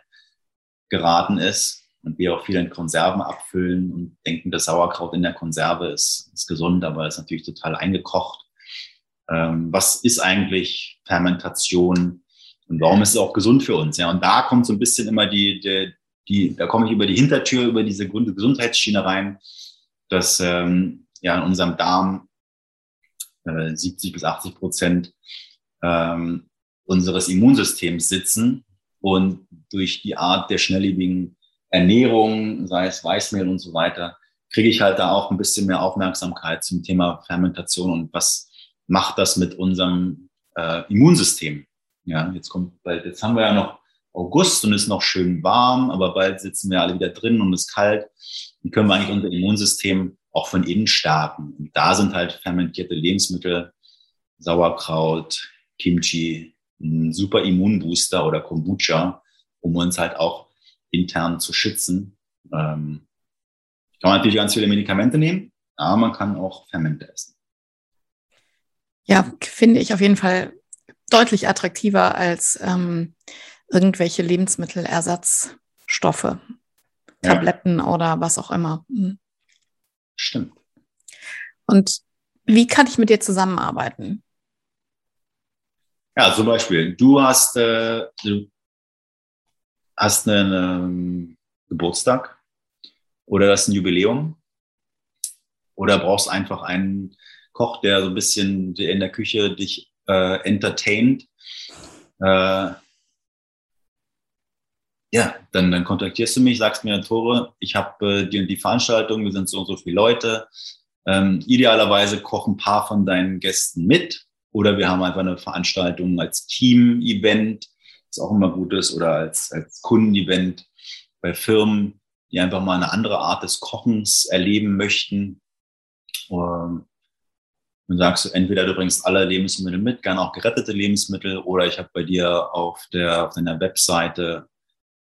geraten ist. Und wir auch viel in Konserven abfüllen und denken, das Sauerkraut in der Konserve ist, ist gesund, aber ist natürlich total eingekocht. Ähm, was ist eigentlich Fermentation und warum ist es auch gesund für uns? Ja, und da kommt so ein bisschen immer die, die, die da komme ich über die Hintertür, über diese Gesundheitsschiene rein, dass ähm, ja in unserem Darm äh, 70 bis 80 Prozent ähm, unseres Immunsystems sitzen und durch die Art der schnelllebigen Ernährung, sei es Weißmehl und so weiter, kriege ich halt da auch ein bisschen mehr Aufmerksamkeit zum Thema Fermentation und was macht das mit unserem äh, Immunsystem. Ja, jetzt kommt bald, jetzt haben wir ja noch August und ist noch schön warm, aber bald sitzen wir alle wieder drin und es ist kalt. Wie können wir eigentlich unser Immunsystem auch von innen stärken? Und da sind halt fermentierte Lebensmittel, Sauerkraut, Kimchi, ein super Immunbooster oder Kombucha, um uns halt auch intern zu schützen. Ähm, kann man natürlich ganz viele Medikamente nehmen, aber man kann auch Fermente essen. Ja, finde ich auf jeden Fall deutlich attraktiver als ähm, irgendwelche Lebensmittelersatzstoffe, ja. Tabletten oder was auch immer. Mhm. Stimmt. Und wie kann ich mit dir zusammenarbeiten? Ja, zum Beispiel, du hast, äh, du hast einen ähm, Geburtstag oder das ist ein Jubiläum oder brauchst einfach einen Koch, der so ein bisschen in der Küche dich äh, entertaint. Äh, ja, dann, dann kontaktierst du mich, sagst mir, Tore, ich habe äh, die und die Veranstaltung, wir sind so und so viele Leute. Ähm, idealerweise kochen ein paar von deinen Gästen mit oder wir haben einfach eine Veranstaltung als Team-Event, was auch immer gut ist, oder als, als Kundenevent bei Firmen, die einfach mal eine andere Art des Kochens erleben möchten. Und dann sagst du, entweder du bringst alle Lebensmittel mit, gerne auch gerettete Lebensmittel, oder ich habe bei dir auf, der, auf deiner Webseite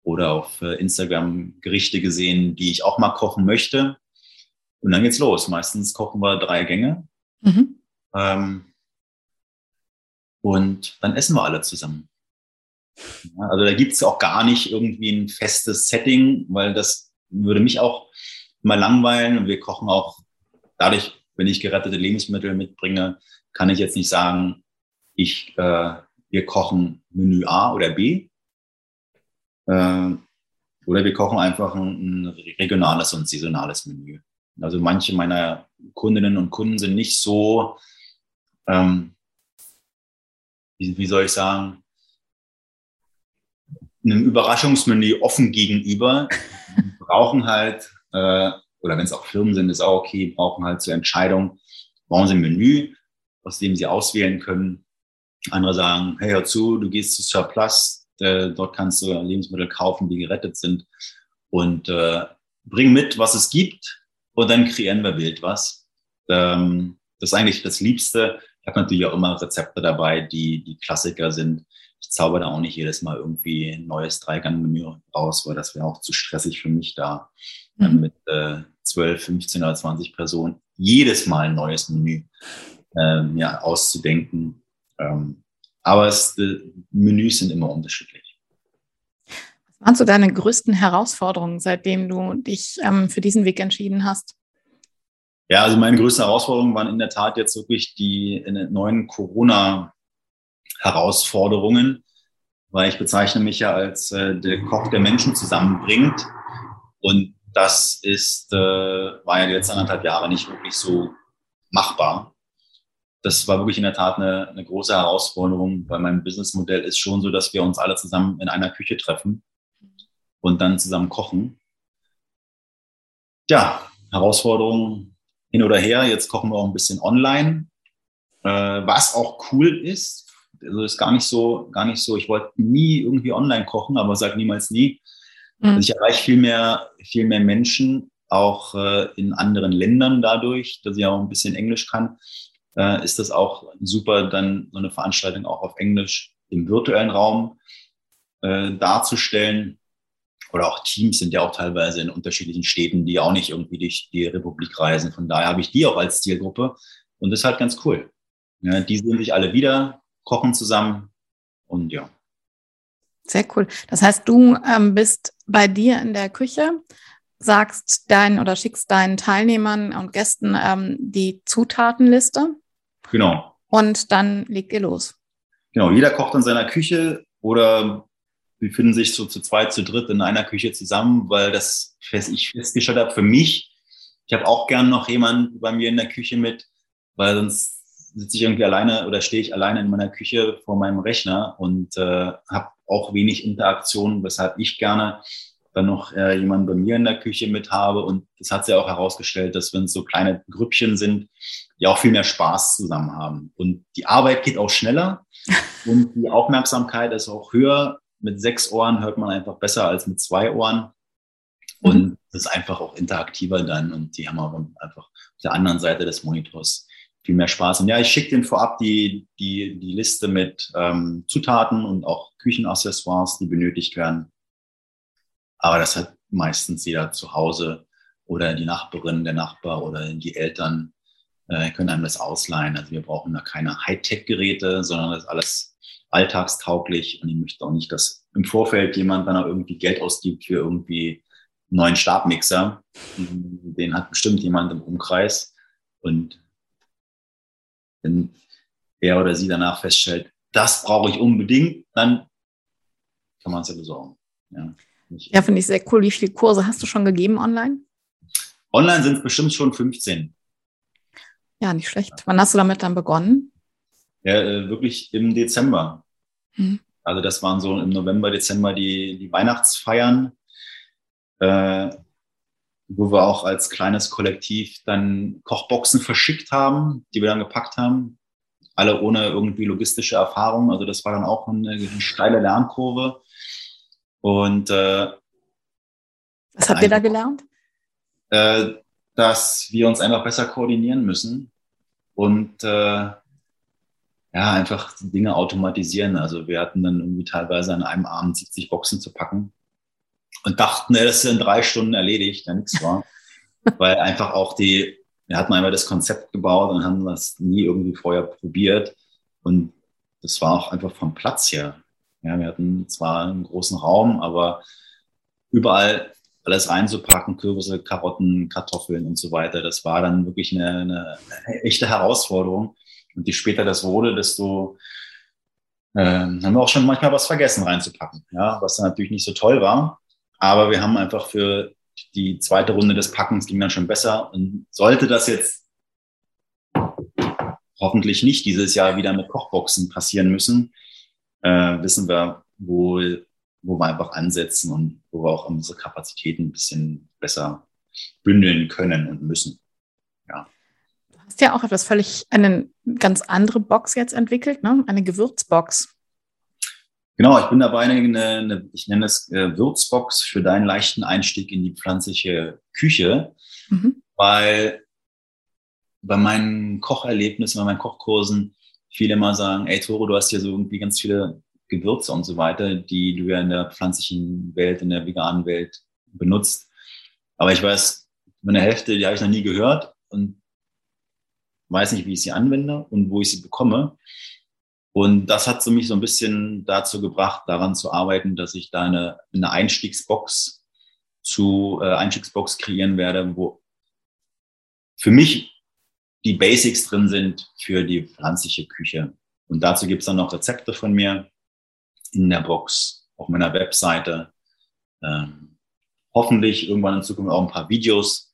oder auf äh, Instagram Gerichte gesehen, die ich auch mal kochen möchte. Und dann geht's los. Meistens kochen wir drei Gänge. Mhm. Ähm, und dann essen wir alle zusammen. Ja, also da gibt's auch gar nicht irgendwie ein festes Setting, weil das würde mich auch mal langweilen. Und wir kochen auch dadurch, wenn ich gerettete Lebensmittel mitbringe, kann ich jetzt nicht sagen, ich, äh, wir kochen Menü A oder B, oder wir kochen einfach ein, ein regionales und saisonales Menü. Also manche meiner Kundinnen und Kunden sind nicht so, ähm, wie, wie soll ich sagen, einem Überraschungsmenü offen gegenüber, (laughs) brauchen halt, äh, oder wenn es auch Firmen sind, ist auch okay, brauchen halt zur Entscheidung, brauchen sie ein Menü, aus dem sie auswählen können. Andere sagen, hey, hör zu, du gehst zu Surplus, äh, dort kannst du Lebensmittel kaufen, die gerettet sind. Und äh, bring mit, was es gibt und dann kreieren wir wild was. Ähm, das ist eigentlich das Liebste. Ich habe natürlich auch immer Rezepte dabei, die die Klassiker sind. Ich zauber da auch nicht jedes Mal irgendwie ein neues Dreigang-Menü raus, weil das wäre auch zu stressig für mich da, mhm. mit äh, 12, 15 oder 20 Personen jedes Mal ein neues Menü äh, mir auszudenken. Ähm, aber es, die äh, Menüs sind immer unterschiedlich. Was waren so deine größten Herausforderungen, seitdem du dich ähm, für diesen Weg entschieden hast? Ja, also meine größten Herausforderungen waren in der Tat jetzt wirklich die neuen Corona-Herausforderungen, weil ich bezeichne mich ja als äh, der Koch, der Menschen zusammenbringt. Und das ist, äh, war ja die letzten anderthalb Jahre nicht wirklich so machbar das war wirklich in der Tat eine, eine große Herausforderung, weil mein Businessmodell ist schon so, dass wir uns alle zusammen in einer Küche treffen und dann zusammen kochen. Ja, Herausforderungen hin oder her. Jetzt kochen wir auch ein bisschen online, äh, was auch cool ist. Also ist gar nicht so, gar nicht so. Ich wollte nie irgendwie online kochen, aber sag niemals nie. Mhm. Also ich erreiche viel mehr, viel mehr Menschen, auch äh, in anderen Ländern dadurch, dass ich auch ein bisschen Englisch kann äh, ist das auch super, dann so eine Veranstaltung auch auf Englisch im virtuellen Raum äh, darzustellen. Oder auch Teams sind ja auch teilweise in unterschiedlichen Städten, die auch nicht irgendwie durch die Republik reisen. Von daher habe ich die auch als Zielgruppe. Und das ist halt ganz cool. Ja, die sehen sich alle wieder, kochen zusammen und ja. Sehr cool. Das heißt, du ähm, bist bei dir in der Küche, sagst deinen oder schickst deinen Teilnehmern und Gästen ähm, die Zutatenliste. Genau. Und dann legt ihr los. Genau, jeder kocht in seiner Küche oder wir finden sich so zu zweit, zu dritt in einer Küche zusammen, weil das fest, ich festgestellt habe für mich, ich habe auch gern noch jemanden bei mir in der Küche mit, weil sonst sitze ich irgendwie alleine oder stehe ich alleine in meiner Küche vor meinem Rechner und äh, habe auch wenig Interaktion, weshalb ich gerne dann noch äh, jemanden bei mir in der Küche mit habe. Und das hat sich auch herausgestellt, dass wenn es so kleine Grüppchen sind, die auch viel mehr Spaß zusammen haben. Und die Arbeit geht auch schneller (laughs) und die Aufmerksamkeit ist auch höher. Mit sechs Ohren hört man einfach besser als mit zwei Ohren. Und mhm. das ist einfach auch interaktiver dann. Und die haben auch einfach auf der anderen Seite des Monitors viel mehr Spaß. Und ja, ich schicke denen vorab die, die, die Liste mit ähm, Zutaten und auch Küchenaccessoires, die benötigt werden. Aber das hat meistens jeder zu Hause oder die Nachbarin, der Nachbar oder die Eltern äh, können einem das ausleihen. Also wir brauchen da keine Hightech-Geräte, sondern das ist alles alltagstauglich. Und ich möchte auch nicht, dass im Vorfeld jemand dann auch irgendwie Geld ausgibt für irgendwie einen neuen Stabmixer. Den hat bestimmt jemand im Umkreis. Und wenn er oder sie danach feststellt, das brauche ich unbedingt, dann kann man es ja besorgen. Ja, ja finde ich sehr cool. Wie viele Kurse hast du schon gegeben online? Online sind es bestimmt schon 15. Ja, nicht schlecht. Wann hast du damit dann begonnen? Ja, äh, wirklich im Dezember. Hm. Also das waren so im November, Dezember die, die Weihnachtsfeiern, äh, wo wir auch als kleines Kollektiv dann Kochboxen verschickt haben, die wir dann gepackt haben. Alle ohne irgendwie logistische Erfahrung. Also das war dann auch eine, eine steile Lernkurve. Und äh, was habt ihr da gelernt? Äh, dass wir uns einfach besser koordinieren müssen und äh, ja, einfach Dinge automatisieren. Also wir hatten dann irgendwie teilweise an einem Abend 70 Boxen zu packen und dachten, das ist in drei Stunden erledigt, ja nichts war. (laughs) Weil einfach auch die, wir hatten einmal das Konzept gebaut und haben das nie irgendwie vorher probiert. Und das war auch einfach vom Platz her. Ja, wir hatten zwar einen großen Raum, aber überall alles reinzupacken, Kürbisse, Karotten, Kartoffeln und so weiter. Das war dann wirklich eine, eine, echte Herausforderung. Und je später das wurde, desto äh, haben wir auch schon manchmal was vergessen reinzupacken, ja, was dann natürlich nicht so toll war. Aber wir haben einfach für die zweite Runde des Packens ging dann schon besser. Und sollte das jetzt hoffentlich nicht dieses Jahr wieder mit Kochboxen passieren müssen, äh, wissen wir, wo wo wir einfach ansetzen und wo wir auch unsere Kapazitäten ein bisschen besser bündeln können und müssen. Ja. Du hast ja auch etwas völlig, eine ganz andere Box jetzt entwickelt, ne? eine Gewürzbox. Genau, ich bin dabei, eine, eine ich nenne es äh, Würzbox für deinen leichten Einstieg in die pflanzliche Küche, mhm. weil bei meinen Kocherlebnissen, bei meinen Kochkursen viele mal sagen, ey Toro, du hast hier so irgendwie ganz viele Gewürze und so weiter, die du ja in der pflanzlichen Welt, in der veganen Welt benutzt. Aber ich weiß, meine Hälfte, die habe ich noch nie gehört und weiß nicht, wie ich sie anwende und wo ich sie bekomme. Und das hat so mich so ein bisschen dazu gebracht, daran zu arbeiten, dass ich da eine, eine Einstiegsbox zu äh, Einstiegsbox kreieren werde, wo für mich die Basics drin sind für die pflanzliche Küche. Und dazu gibt es dann noch Rezepte von mir, in der Box, auf meiner Webseite. Ähm, hoffentlich irgendwann in Zukunft auch ein paar Videos,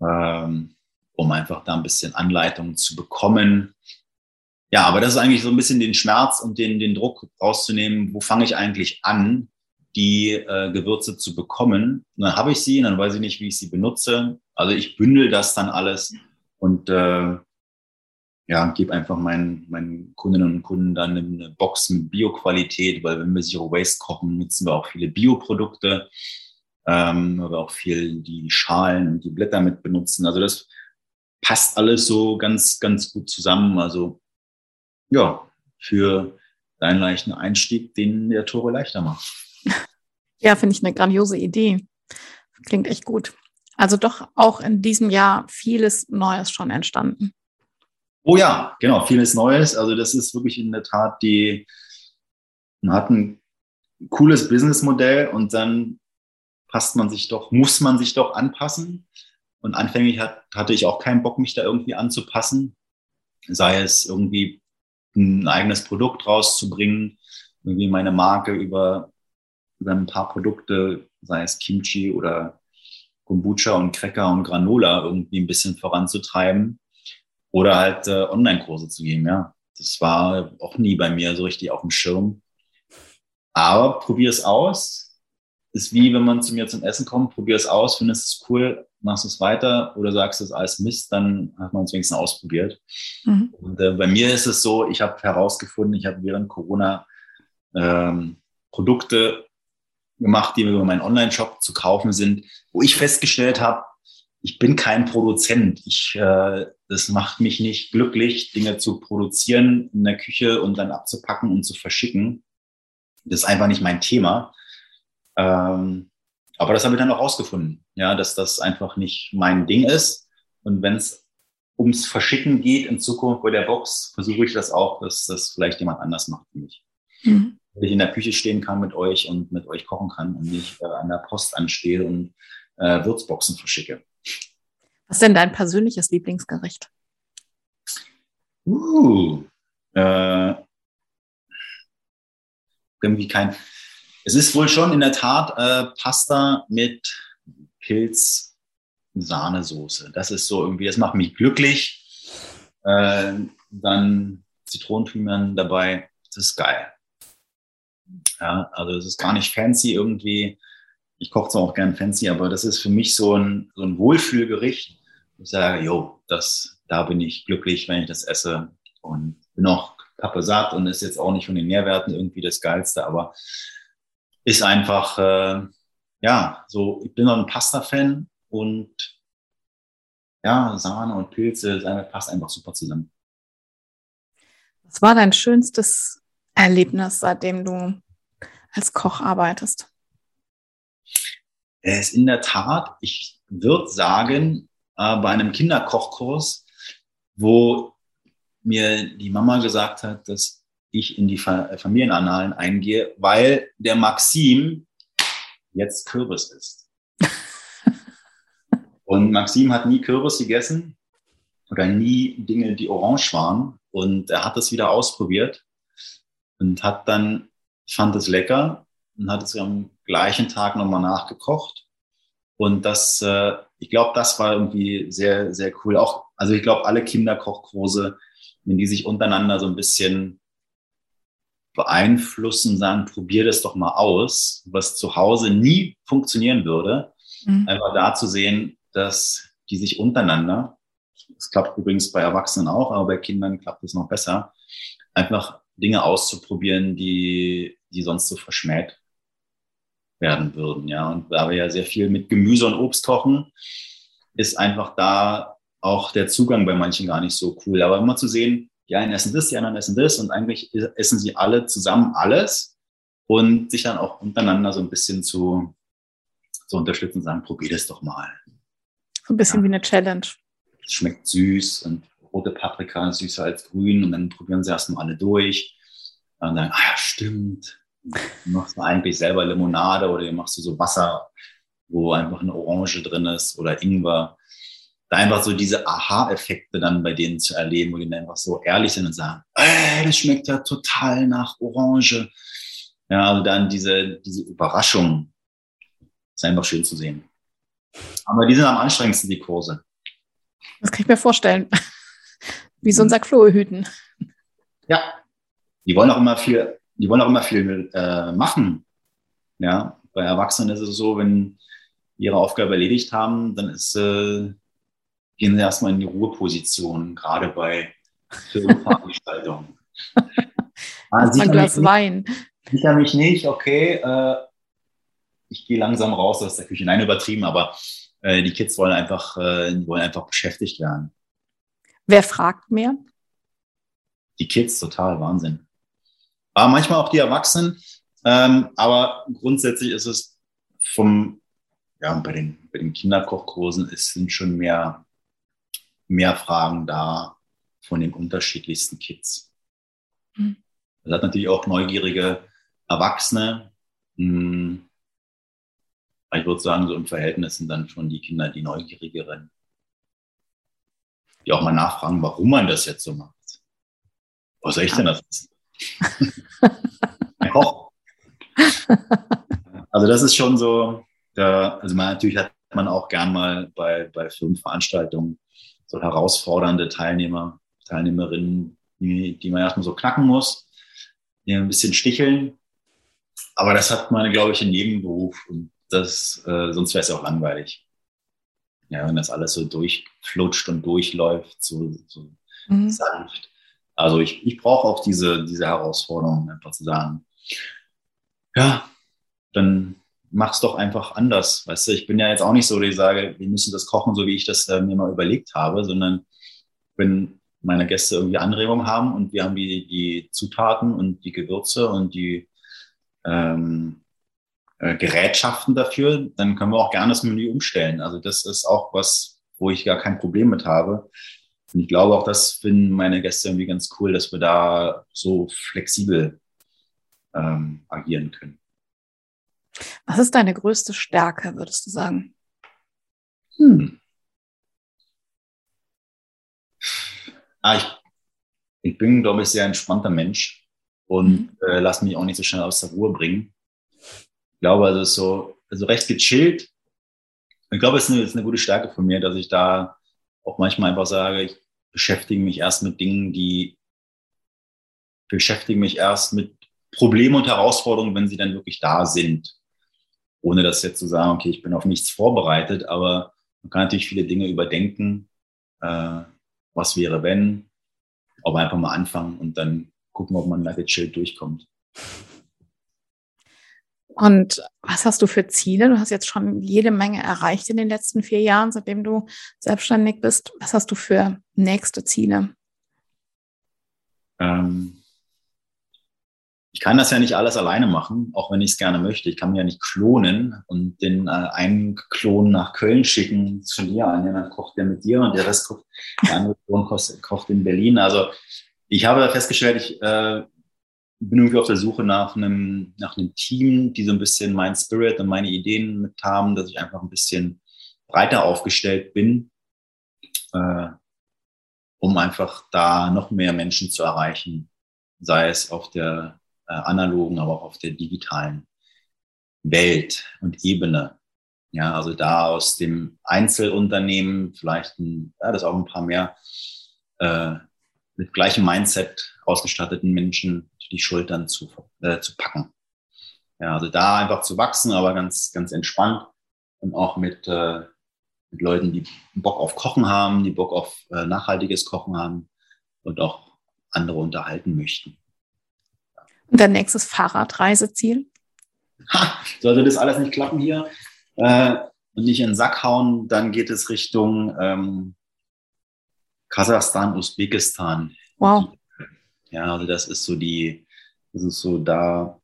ähm, um einfach da ein bisschen Anleitung zu bekommen. Ja, aber das ist eigentlich so ein bisschen den Schmerz und den, den Druck rauszunehmen, wo fange ich eigentlich an, die äh, Gewürze zu bekommen. Und dann habe ich sie, und dann weiß ich nicht, wie ich sie benutze. Also ich bündel das dann alles und äh, ja, gebe einfach meinen, meinen Kundinnen und Kunden dann eine Box mit Bioqualität, weil wenn wir Zero Waste kochen, nutzen wir auch viele Bioprodukte, ähm, aber auch viel die Schalen und die Blätter mit benutzen. Also das passt alles so ganz, ganz gut zusammen. Also ja, für deinen leichten Einstieg, den der Tore leichter macht. (laughs) Ja, finde ich eine grandiose Idee. Klingt echt gut. Also doch auch in diesem Jahr vieles Neues schon entstanden. Oh ja, genau, vieles Neues. Also das ist wirklich in der Tat die, man hat ein cooles Businessmodell und dann passt man sich doch, muss man sich doch anpassen. Und anfänglich hat, hatte ich auch keinen Bock, mich da irgendwie anzupassen. Sei es irgendwie ein eigenes Produkt rauszubringen, irgendwie meine Marke über, über ein paar Produkte, sei es Kimchi oder Kombucha und Cracker und Granola irgendwie ein bisschen voranzutreiben oder halt äh, Online-Kurse zu geben, ja. Das war auch nie bei mir so richtig auf dem Schirm. Aber probier es aus. Ist wie wenn man zu mir zum Essen kommt, probier es aus, findest es cool, machst es weiter oder sagst es als Mist, dann hat man es wenigstens ausprobiert. Mhm. Und äh, bei mir ist es so, ich habe herausgefunden, ich habe während Corona ähm, Produkte gemacht, die über meinen Online-Shop zu kaufen sind, wo ich festgestellt habe, ich bin kein Produzent. Ich, äh, das macht mich nicht glücklich, Dinge zu produzieren in der Küche und dann abzupacken und zu verschicken. Das ist einfach nicht mein Thema. Ähm, aber das habe ich dann auch rausgefunden, ja, dass das einfach nicht mein Ding ist. Und wenn es ums Verschicken geht in Zukunft bei der Box, versuche ich das auch, dass das vielleicht jemand anders macht für mich. Mhm. Wenn ich in der Küche stehen kann mit euch und mit euch kochen kann und nicht äh, an der Post anstehe und äh, Würzboxen verschicke. Was ist denn dein persönliches Lieblingsgericht? Uh, äh, irgendwie kein. Es ist wohl schon in der Tat äh, Pasta mit Pilz, Sahnesoße. Das ist so irgendwie, das macht mich glücklich. Äh, dann Zitronenthymian dabei. Das ist geil. Ja, also es ist gar nicht fancy irgendwie. Ich koche zwar auch gern fancy, aber das ist für mich so ein, so ein Wohlfühlgericht. Ich sage, jo, das, da bin ich glücklich, wenn ich das esse und bin auch kappe satt und ist jetzt auch nicht von den Nährwerten irgendwie das Geilste, aber ist einfach, äh, ja, so, ich bin noch ein Pasta-Fan und ja, Sahne und Pilze, das passt einfach super zusammen. Was war dein schönstes Erlebnis, seitdem du als Koch arbeitest? Es ist in der Tat, ich würde sagen, äh, bei einem Kinderkochkurs, wo mir die Mama gesagt hat, dass ich in die Familienannalen eingehe, weil der Maxim jetzt Kürbis ist. (laughs) Und Maxim hat nie Kürbis gegessen oder nie Dinge, die orange waren. Und er hat das wieder ausprobiert und hat dann, fand es lecker und hat es am gleichen Tag nochmal nachgekocht. Und das, äh, ich glaube, das war irgendwie sehr, sehr cool. Auch, also ich glaube, alle Kinderkochkurse, wenn die sich untereinander so ein bisschen beeinflussen, sagen, probier das doch mal aus, was zu Hause nie funktionieren würde. Mhm. Einfach da zu sehen, dass die sich untereinander, das klappt übrigens bei Erwachsenen auch, aber bei Kindern klappt es noch besser, einfach Dinge auszuprobieren, die, die sonst so verschmäht werden würden. Ja, und da wir ja sehr viel mit Gemüse und Obst kochen, ist einfach da auch der Zugang bei manchen gar nicht so cool. Aber immer zu sehen, die einen essen das, die anderen essen das und eigentlich essen sie alle zusammen alles und sich dann auch untereinander so ein bisschen zu, zu unterstützen und sagen, probier das doch mal. So ein bisschen ja. wie eine Challenge. Es schmeckt süß und rote Paprika ist süßer als grün und dann probieren sie erstmal alle durch und dann, ah ja, stimmt. Du machst du eigentlich selber Limonade oder du machst du so Wasser, wo einfach eine Orange drin ist oder Ingwer da einfach so diese Aha-Effekte dann bei denen zu erleben, wo die dann einfach so ehrlich sind und sagen, ey, das schmeckt ja total nach Orange. Ja, also dann diese, diese Überraschung ist einfach schön zu sehen. Aber die sind am anstrengendsten, die Kurse. Das kann ich mir vorstellen. (laughs) Wie so unser Klo hüten. Ja, die wollen auch immer viel, die wollen auch immer viel äh, machen. Ja, bei Erwachsenen ist es so, wenn ihre Aufgabe erledigt haben, dann ist äh, gehen Sie erstmal in die Ruheposition, gerade bei Filmveranstaltungen. ah, (laughs) ein Glas Wein. Sicher mich nicht, okay. Äh, ich gehe langsam raus aus der Küche. Nein, übertrieben, aber äh, die Kids wollen einfach, äh, wollen einfach beschäftigt werden. Wer fragt mehr? Die Kids, total Wahnsinn. Aber manchmal auch die Erwachsenen. Ähm, aber grundsätzlich ist es vom, ja, bei den, bei den Kinderkochkursen, es sind schon mehr mehr Fragen da, von den unterschiedlichsten Kids. Mhm. Das hat natürlich auch neugierige Erwachsene. Hm, ich würde sagen, so im Verhältnis sind dann schon die Kinder die neugierigeren. Die auch mal nachfragen, warum man das jetzt so macht. Was soll ich denn das (laughs) wissen? Koch. Also das ist schon so, da, also man, natürlich hat man auch gern mal bei, bei Firmenveranstaltungen so herausfordernde Teilnehmer, Teilnehmerinnen, die, die man erstmal so knacken muss, die ein bisschen sticheln. Aber das hat man, glaube ich, in jedem Beruf und das, äh, sonst wäre es ja auch langweilig. Ja, wenn das alles so durchflutscht und durchläuft, so, so mhm. sanft. Also ich, ich brauche auch diese, diese Herausforderung, einfach zu sagen, ja, dann mach's doch einfach anders. Weißt du, ich bin ja jetzt auch nicht so, dass ich sage, wir müssen das kochen, so wie ich das äh, mir mal überlegt habe, sondern wenn meine Gäste irgendwie Anregungen haben und wir haben die, die Zutaten und die Gewürze und die ähm, äh, Gerätschaften dafür, dann können wir auch gerne das Menü umstellen. Also das ist auch was, wo ich gar kein Problem mit habe. Und ich glaube auch, das finden meine Gäste irgendwie ganz cool, dass wir da so flexibel ähm, agieren können. Was ist deine größte Stärke, würdest du sagen? Hm. Ah, ich, ich bin, glaube ich, sehr entspannter Mensch und mhm. äh, lasse mich auch nicht so schnell aus der Ruhe bringen. Ich glaube, also so also recht gechillt. Ich glaube, es ist eine, ist eine gute Stärke von mir, dass ich da auch manchmal einfach sage, ich beschäftige mich erst mit Dingen, die beschäftige mich erst mit Problemen und Herausforderungen, wenn sie dann wirklich da sind ohne das jetzt zu sagen, okay, ich bin auf nichts vorbereitet, aber man kann natürlich viele Dinge überdenken. Äh, was wäre, wenn? Aber einfach mal anfangen und dann gucken, ob man da gechillt durchkommt. Und was hast du für Ziele? Du hast jetzt schon jede Menge erreicht in den letzten vier Jahren, seitdem du selbstständig bist. Was hast du für nächste Ziele? Ähm, ich kann das ja nicht alles alleine machen, auch wenn ich es gerne möchte. Ich kann mir ja nicht klonen und den äh, einen Klon nach Köln schicken zu dir ja, dann kocht der mit dir und der Rest kocht, der andere Klon kocht in Berlin. Also ich habe festgestellt, ich äh, bin irgendwie auf der Suche nach einem, nach einem Team, die so ein bisschen mein Spirit und meine Ideen mit haben, dass ich einfach ein bisschen breiter aufgestellt bin, äh, um einfach da noch mehr Menschen zu erreichen, sei es auf der äh, analogen, aber auch auf der digitalen Welt und Ebene. Ja, also da aus dem Einzelunternehmen vielleicht ein, ja, das auch ein paar mehr äh, mit gleichem Mindset ausgestatteten Menschen die Schultern zu, äh, zu packen. Ja, also da einfach zu wachsen, aber ganz, ganz entspannt und auch mit, äh, mit Leuten, die Bock auf Kochen haben, die Bock auf äh, nachhaltiges Kochen haben und auch andere unterhalten möchten. Und dein nächstes Fahrradreiseziel? Ha, sollte das alles nicht klappen hier äh, und nicht in den Sack hauen, dann geht es Richtung ähm, Kasachstan, Usbekistan. Wow. Ja, also das ist so die, das ist so da.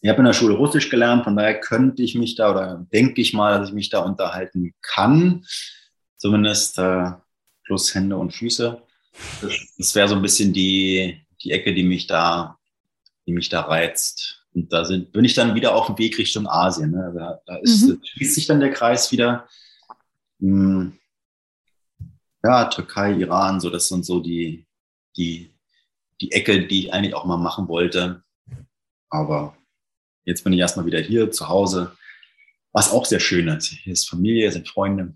Ich habe in der Schule Russisch gelernt, von daher könnte ich mich da oder denke ich mal, dass ich mich da unterhalten kann. Zumindest äh, plus Hände und Füße. Das, das wäre so ein bisschen die, die Ecke, die mich da die mich da reizt. Und da sind, bin ich dann wieder auf dem Weg Richtung Asien. Ne? Da, da ist, mhm. schließt sich dann der Kreis wieder. Hm, ja, Türkei, Iran, so das sind so die, die, die Ecke, die ich eigentlich auch mal machen wollte. Aber jetzt bin ich erstmal wieder hier zu Hause, was auch sehr schön ist. Hier ist Familie, hier sind Freunde.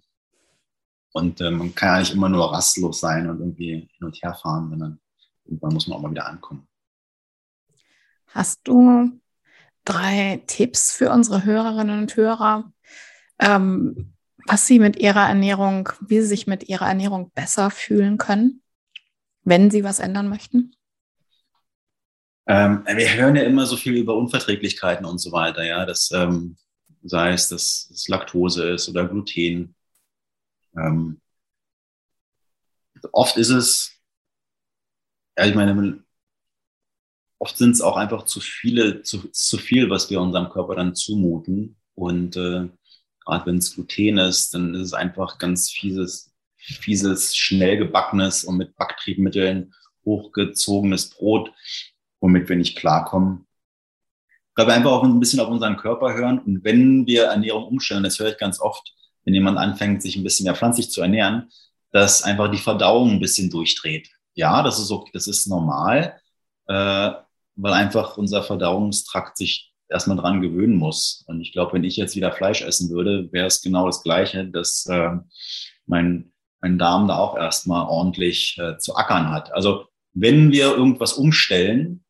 Und äh, man kann ja nicht immer nur rastlos sein und irgendwie hin und her fahren, sondern irgendwann muss man auch mal wieder ankommen. Hast du drei Tipps für unsere Hörerinnen und Hörer, ähm, was sie mit ihrer Ernährung, wie sie sich mit ihrer Ernährung besser fühlen können, wenn sie was ändern möchten? Ähm, wir hören ja immer so viel über Unverträglichkeiten und so weiter, ja, das ähm, sei es, dass es Laktose ist oder Gluten. Ähm, oft ist es, ja, ich meine, oft sind es auch einfach zu viele, zu, zu viel, was wir unserem Körper dann zumuten. Und äh, gerade wenn es Gluten ist, dann ist es einfach ganz fieses, fieses, schnell gebackenes und mit Backtriebmitteln hochgezogenes Brot, womit wir nicht klarkommen. Weil wir einfach auch ein bisschen auf unseren Körper hören. Und wenn wir Ernährung umstellen, das höre ich ganz oft, wenn jemand anfängt, sich ein bisschen mehr pflanzlich zu ernähren, dass einfach die Verdauung ein bisschen durchdreht. Ja, das ist okay, das ist normal, äh, weil einfach unser Verdauungstrakt sich erstmal dran gewöhnen muss. Und ich glaube, wenn ich jetzt wieder Fleisch essen würde, wäre es genau das Gleiche, dass äh, mein, mein Darm da auch erstmal ordentlich äh, zu ackern hat. Also wenn wir irgendwas umstellen,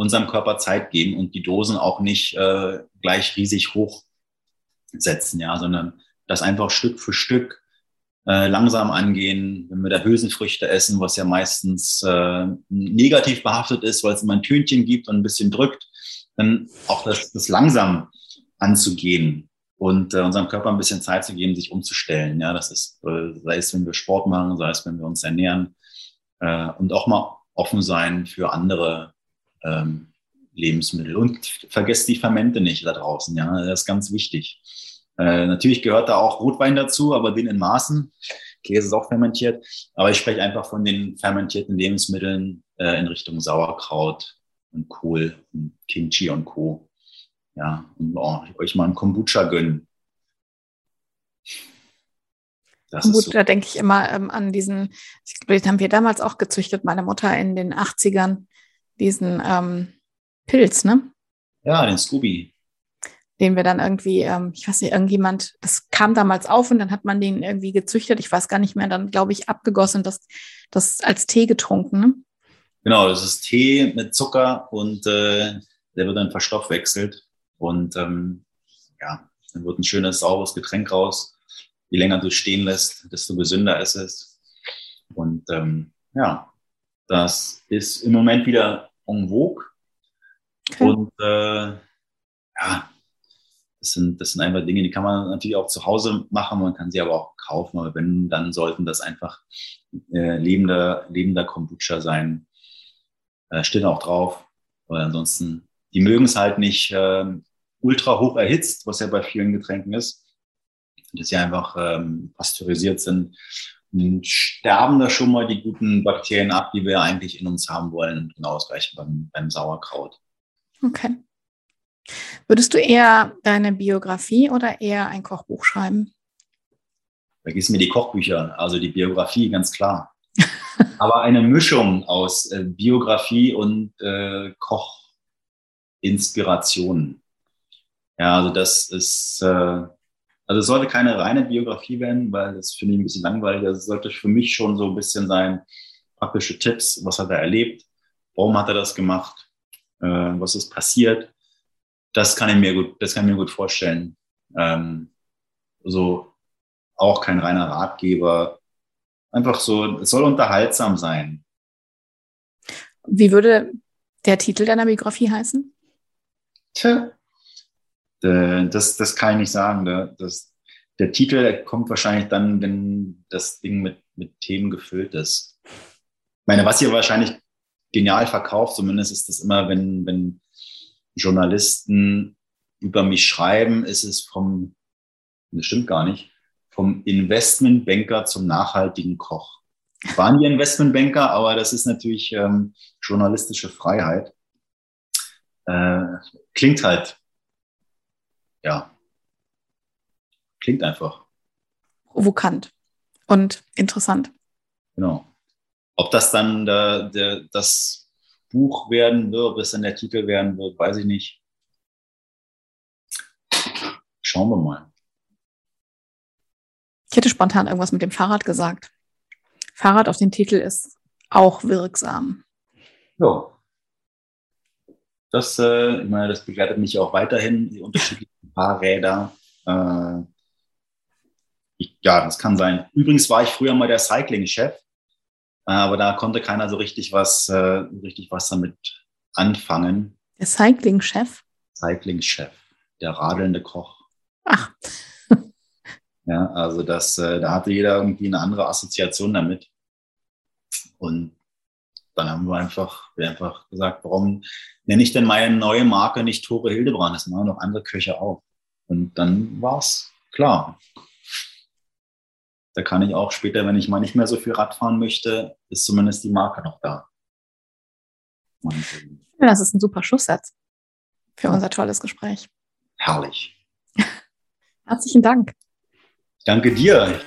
unserem Körper Zeit geben und die Dosen auch nicht äh, gleich riesig hoch setzen, ja, sondern das einfach Stück für Stück äh, langsam angehen. Wenn wir da Hülsenfrüchte essen, was ja meistens äh, negativ behaftet ist, weil es immer ein Tönchen gibt und ein bisschen drückt, dann auch das, das langsam anzugehen und äh, unserem Körper ein bisschen Zeit zu geben, sich umzustellen. Ja, das ist, äh, sei es, wenn wir Sport machen, sei es, wenn wir uns ernähren äh, und auch mal offen sein für andere ähm, Lebensmittel. Und vergesst die Fermente nicht da draußen, ja, das ist ganz wichtig. Äh, natürlich gehört da auch Rotwein dazu, aber den in Maßen. Käse ist auch fermentiert. Aber ich spreche einfach von den fermentierten Lebensmitteln äh, in Richtung Sauerkraut und Kohl und Kimchi und Co. Ja, und oh, euch mal einen Kombucha gönnen. Das Gut, so. denke ich immer ähm, an diesen, ich glaube, den haben wir damals auch gezüchtet, meine Mutter in den 80ern, diesen ähm, Pilz, ne? Ja, den Scooby. Den wir dann irgendwie, ähm, ich weiß nicht, irgendjemand, das kam damals auf und dann hat man den irgendwie gezüchtet, ich weiß gar nicht mehr, dann glaube ich abgegossen, das, das als Tee getrunken, ne? Genau, das ist Tee mit Zucker und äh, der wird dann verstoffwechselt und ähm, ja, dann wird ein schönes, saures Getränk raus je länger du stehen lässt, desto gesünder ist es. Und ähm, ja, das ist im Moment wieder en vogue. Okay. Und äh, ja, das sind, das sind einfach Dinge, die kann man natürlich auch zu Hause machen, man kann sie aber auch kaufen. Aber wenn, dann sollten das einfach äh, lebender, lebender Kombucha sein. Äh, steht auch drauf. Weil ansonsten, die mögen es halt nicht äh, ultra hoch erhitzt, was ja bei vielen Getränken ist dass sie einfach ähm, pasteurisiert sind, sterben da schon mal die guten Bakterien ab, die wir eigentlich in uns haben wollen. Und genau das gleiche beim, beim Sauerkraut. Okay. Würdest du eher deine Biografie oder eher ein Kochbuch schreiben? Vergiss mir die Kochbücher, also die Biografie, ganz klar. (laughs) Aber eine Mischung aus äh, Biografie und äh, Kochinspirationen. Ja, also das ist, äh, also es sollte keine reine Biografie werden, weil das finde ich ein bisschen langweilig. Also es sollte für mich schon so ein bisschen sein, praktische Tipps, was hat er erlebt, warum hat er das gemacht, äh, was ist passiert. Das kann ich mir gut, das kann ich mir gut vorstellen. Ähm, so auch kein reiner Ratgeber. Einfach so, es soll unterhaltsam sein. Wie würde der Titel deiner Biografie heißen? Tja, das, das kann ich nicht sagen. Das, der Titel kommt wahrscheinlich dann, wenn das Ding mit, mit Themen gefüllt ist. Ich meine, was ihr wahrscheinlich genial verkauft, zumindest ist das immer, wenn, wenn Journalisten über mich schreiben, ist es vom, das stimmt gar nicht, vom Investmentbanker zum nachhaltigen Koch. Ich war nie Investmentbanker, aber das ist natürlich ähm, journalistische Freiheit. Äh, klingt halt ja, klingt einfach. Provokant und interessant. Genau. Ob das dann der, der, das Buch werden wird, ob es dann der Titel werden wird, weiß ich nicht. Schauen wir mal. Ich hätte spontan irgendwas mit dem Fahrrad gesagt. Fahrrad auf den Titel ist auch wirksam. Ja. Das, äh, ich meine, das begleitet mich auch weiterhin, die unterschiedlichen Fahrräder. Äh, ich, ja, das kann sein. Übrigens war ich früher mal der Cycling-Chef, äh, aber da konnte keiner so richtig was, äh, richtig was damit anfangen. Der Cycling-Chef? Cycling-Chef, der radelnde Koch. Ach. (laughs) ja, also das, äh, da hatte jeder irgendwie eine andere Assoziation damit. Und dann haben wir einfach, wir einfach gesagt, warum nenne ich denn meine neue Marke nicht Tore Hildebrand? Das machen noch andere Köche auch. Und dann war es klar. da kann ich auch später, wenn ich mal nicht mehr so viel Rad fahren möchte, ist zumindest die Marke noch da. Das ist ein super Schlusssatz für unser tolles Gespräch. Herrlich. (laughs) Herzlichen Dank. Danke dir.